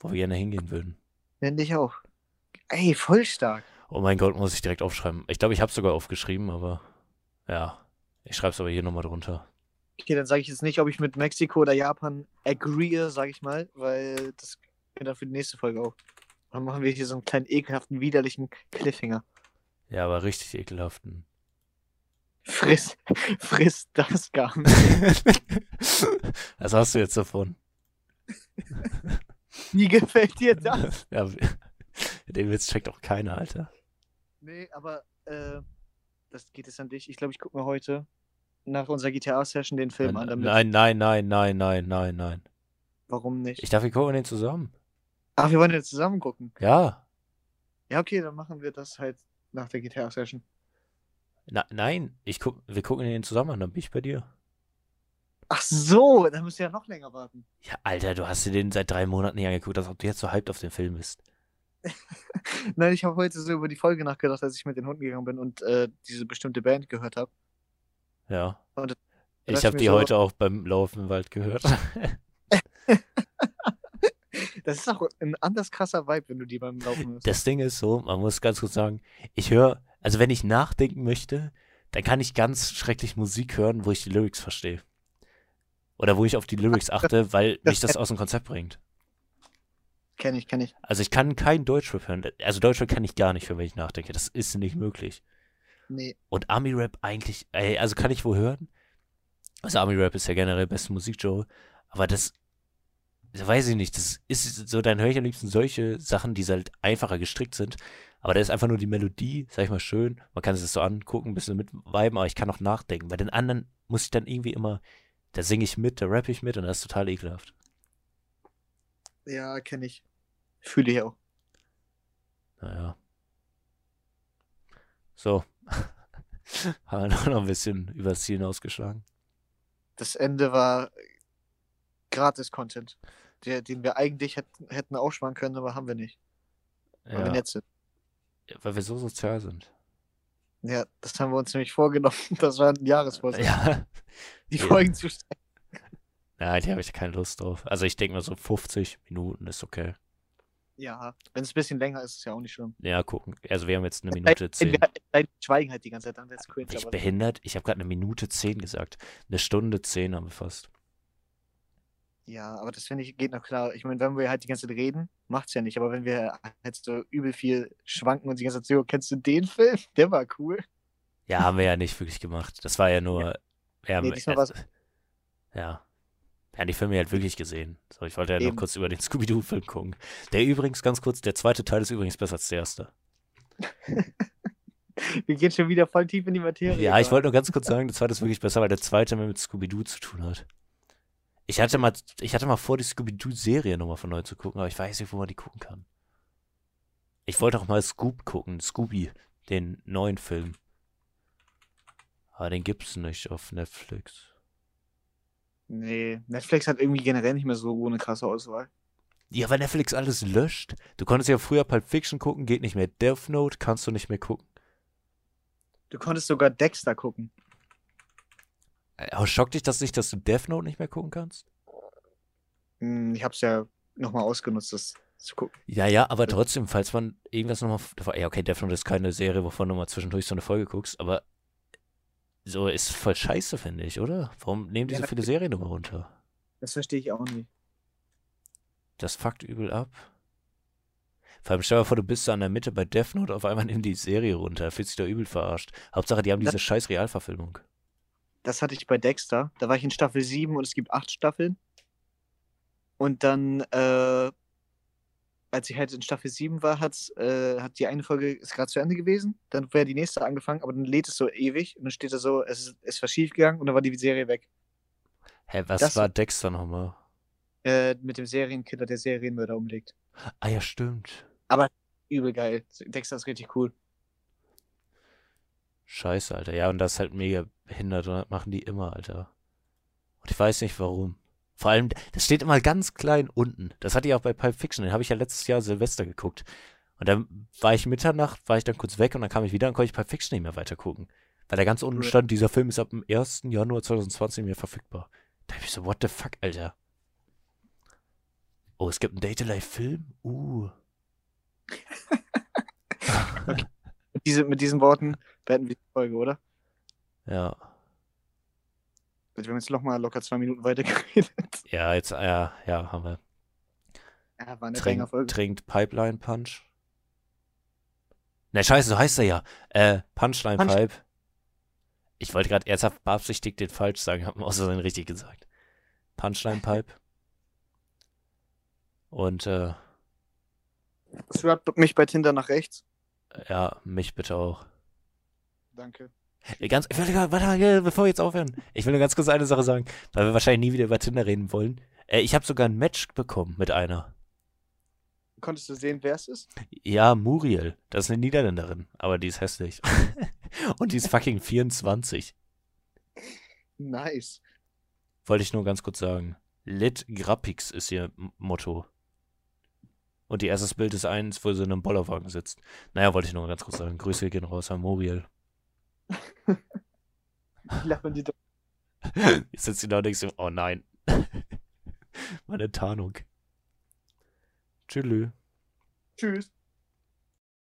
B: Wo wir gerne hingehen würden.
A: Nenn dich auch. Ey, voll stark.
B: Oh mein Gott, muss ich direkt aufschreiben. Ich glaube, ich habe sogar aufgeschrieben, aber ja. Ich schreibe es aber hier nochmal drunter.
A: Okay, dann sage ich jetzt nicht, ob ich mit Mexiko oder Japan agree, sage ich mal, weil das geht dann für die nächste Folge auch. Dann machen wir hier so einen kleinen ekelhaften, widerlichen Cliffhanger.
B: Ja, aber richtig ekelhaften.
A: Friss, friss das Garn.
B: Was hast du jetzt davon?
A: Wie gefällt dir das?
B: ja, den Witz checkt auch keiner, Alter.
A: Nee, aber äh, das geht es an dich. Ich glaube, ich gucke mir heute nach unserer GTA-Session den Film an. Damit
B: Nein, nein, nein, nein, nein, nein, nein.
A: Warum nicht?
B: Ich dachte, wir gucken den zusammen.
A: Ach, wir wollen jetzt zusammen gucken.
B: Ja.
A: Ja, okay, dann machen wir das halt nach der GTA-Session.
B: Nein, ich guck, wir gucken den zusammen an, dann bin ich bei dir.
A: Ach so, dann müsst ihr ja noch länger warten.
B: Ja, Alter, du hast dir den seit drei Monaten nicht angeguckt, als ob du jetzt so hyped auf den Film bist.
A: Nein, ich habe heute so über die Folge nachgedacht, als ich mit den Hunden gegangen bin und äh, diese bestimmte Band gehört habe.
B: Ja.
A: Und
B: Ich habe die
A: so-
B: heute auch beim Laufen im Wald gehört.
A: Das ist auch ein anders krasser Vibe, wenn du die beim Laufen hörst.
B: Das Ding ist so, man muss ganz kurz sagen, ich höre, also wenn ich nachdenken möchte, dann kann ich ganz schrecklich Musik hören, wo ich die Lyrics verstehe. Oder wo ich auf die Lyrics achte, weil mich das aus dem Konzept bringt.
A: Kenn ich, kenn ich.
B: Also ich kann kein Deutschrap hören. Also Deutschrap kann ich gar nicht hören, wenn ich nachdenke. Das ist nicht möglich.
A: Nee.
B: Und Army-Rap eigentlich, ey, also kann ich wo hören? Also Army-Rap ist ja generell beste Musikgenre, aber das, das weiß ich nicht, das ist so, dann höre ich am liebsten solche Sachen, die halt einfacher gestrickt sind, aber da ist einfach nur die Melodie, sag ich mal, schön, man kann sich das so angucken, ein bisschen mit viben, aber ich kann auch nachdenken. Bei den anderen muss ich dann irgendwie immer, da singe ich mit, da rappe ich mit und das ist total ekelhaft.
A: Ja, kenn ich. Fühle ich auch.
B: Naja. So. Haben wir noch ein bisschen übers Ziel hinausgeschlagen.
A: Das Ende war Gratis-Content, der, den wir eigentlich hätten, hätten aufsparen können, aber haben wir nicht, weil wir
B: Ja,
A: nett sind.
B: weil wir so sozial sind.
A: Ja, das haben wir uns nämlich vorgenommen. Das war ein Jahresvorsatz,
B: Ja.
A: die
B: ja.
A: Folgen zu stellen.
B: Nein, die habe ich keine Lust drauf. Also ich denke mal so 50 Minuten ist okay.
A: Ja, wenn es ein bisschen länger ist, ist ja auch nicht schlimm.
B: Ja, gucken. Also wir haben jetzt eine Minute 10.
A: Wir schweigen halt die ganze Zeit, dann wird's cringe.
B: Bin ich behindert? Ich habe gerade eine Minute 10 gesagt. Eine Stunde 10 haben wir fast.
A: ja, aber das finde ich geht noch klar. Ich meine, wenn wir halt die ganze Zeit reden, macht's ja nicht. Aber wenn wir halt so übel viel schwanken und die ganze Zeit so, kennst du den Film? Der war cool.
B: Ja, haben wir ja nicht wirklich gemacht. Das war ja nur. Haben,
A: Nee, diesmal war's-
B: ja. Haben die Filme halt wirklich gesehen. So, ich wollte ja noch
A: Eben.
B: kurz über den Scooby-Doo-Film gucken. Der übrigens, ganz kurz, der zweite Teil ist übrigens besser als der erste.
A: Wir gehen schon wieder voll tief in die Materie.
B: Ja, ich wollte nur ganz kurz sagen, der zweite ist wirklich besser, weil der zweite mehr mit Scooby-Doo zu tun hat. Ich hatte mal, ich hatte mal vor, die Scooby-Doo-Serie nochmal von neu zu gucken, aber ich weiß nicht, wo man die gucken kann. Ich wollte auch mal Scoop gucken, Scooby, den neuen Film. Aber den gibt's nicht auf Netflix.
A: Nee, Netflix hat irgendwie generell nicht mehr so eine krasse Auswahl.
B: Ja, weil Netflix alles löscht. Du konntest ja früher Pulp Fiction gucken, geht nicht mehr. Death Note kannst du nicht mehr gucken.
A: Du konntest sogar Dexter gucken.
B: Aber schockt dich das nicht, dass du Death Note nicht mehr gucken kannst?
A: Hm, Ich hab's ja nochmal ausgenutzt, das zu gucken.
B: Ja, ja, aber trotzdem, falls man irgendwas nochmal. Ja, okay, Death Note ist keine Serie, wovon du mal zwischendurch so eine Folge guckst, aber so ist voll scheiße, finde ich, oder? Warum nehmen die
A: Ja,
B: so viele Serien immer runter?
A: Das verstehe ich auch nicht.
B: Das fuckt übel ab. Vor allem stell dir mal vor, du bist da an der Mitte bei Death Note, auf einmal nimmt die Serie runter, fühlt sich da übel verarscht. Hauptsache, die haben
A: Das-
B: diese scheiß Realverfilmung.
A: Das hatte ich bei Dexter. Da war ich in Staffel 7 und es gibt acht Staffeln. Und dann, äh, als ich halt in Staffel 7 war, hat's, äh, hat die eine Folge ist gerade zu Ende gewesen. Dann wäre die nächste angefangen, aber dann lädt es so ewig und dann steht da so, es ist, es war schief gegangen und dann war die Serie weg.
B: Hä, was
A: Das-
B: war Dexter nochmal?
A: Äh, mit dem Serienkiller, der Serienmörder umlegt.
B: Ah ja, stimmt.
A: Übel geil. Dexter ist richtig cool.
B: Scheiße, Alter. Ja, und das ist halt mega behindert und das machen die immer, Alter. Und ich weiß nicht warum. Vor allem, das steht immer ganz klein unten. Das hatte ich auch bei Pulp Fiction. Den habe ich ja letztes Jahr Silvester geguckt. Und dann war ich Mitternacht, war ich dann kurz weg und dann kam ich wieder und konnte ich Pulp Fiction nicht mehr weiter gucken. Weil da ganz unten stand, dieser Film ist ab dem 1. Januar 2020 mehr verfügbar. Da hab ich so, what the fuck, Alter. Oh, es gibt einen Date-Life-Film? Uh.
A: Mit, diese, mit diesen Worten beenden wir die Folge, oder?
B: Ja.
A: Wir haben jetzt nochmal locker zwei Minuten weiter geredet.
B: Ja, jetzt, ja, ja, haben wir.
A: Ja, war eine
B: Trink,
A: Folge.
B: trinkt Pipeline Punch. Ne, scheiße, so heißt er ja. Äh, Punchline
A: Punch-
B: Pipe. Ich wollte gerade ernsthaft beabsichtigt den falsch sagen, hab mir außerdem richtig gesagt. Punchline Pipe. Und äh,
A: Swipe mich bei Tinder nach rechts.
B: ja, mich bitte auch.
A: Danke.
B: Äh, Ganz, ich will, gar- warte mal, bevor wir jetzt aufhören. Ich will nur ganz kurz eine Sache sagen, weil wir wahrscheinlich nie wieder über Tinder reden wollen. Äh, ich habe sogar ein Match bekommen mit einer.
A: Konntest du sehen, wer es ist?
B: Ja, Muriel. Das ist eine Niederländerin, aber die ist hässlich. Und die ist fucking 24.
A: Nice.
B: Wollte ich nur ganz kurz sagen. Lit Grappix ist ihr Motto. Und ihr erstes Bild ist eins, wo sie in einem Bollerwagen sitzt. Naja, wollte ich nur ganz kurz sagen. Grüße gehen raus an Muriel.
A: Wie lachen die doch.
B: Jetzt sitzt sie da und denkst so, oh nein. Meine Tarnung. Tschüss.
A: Tschüss.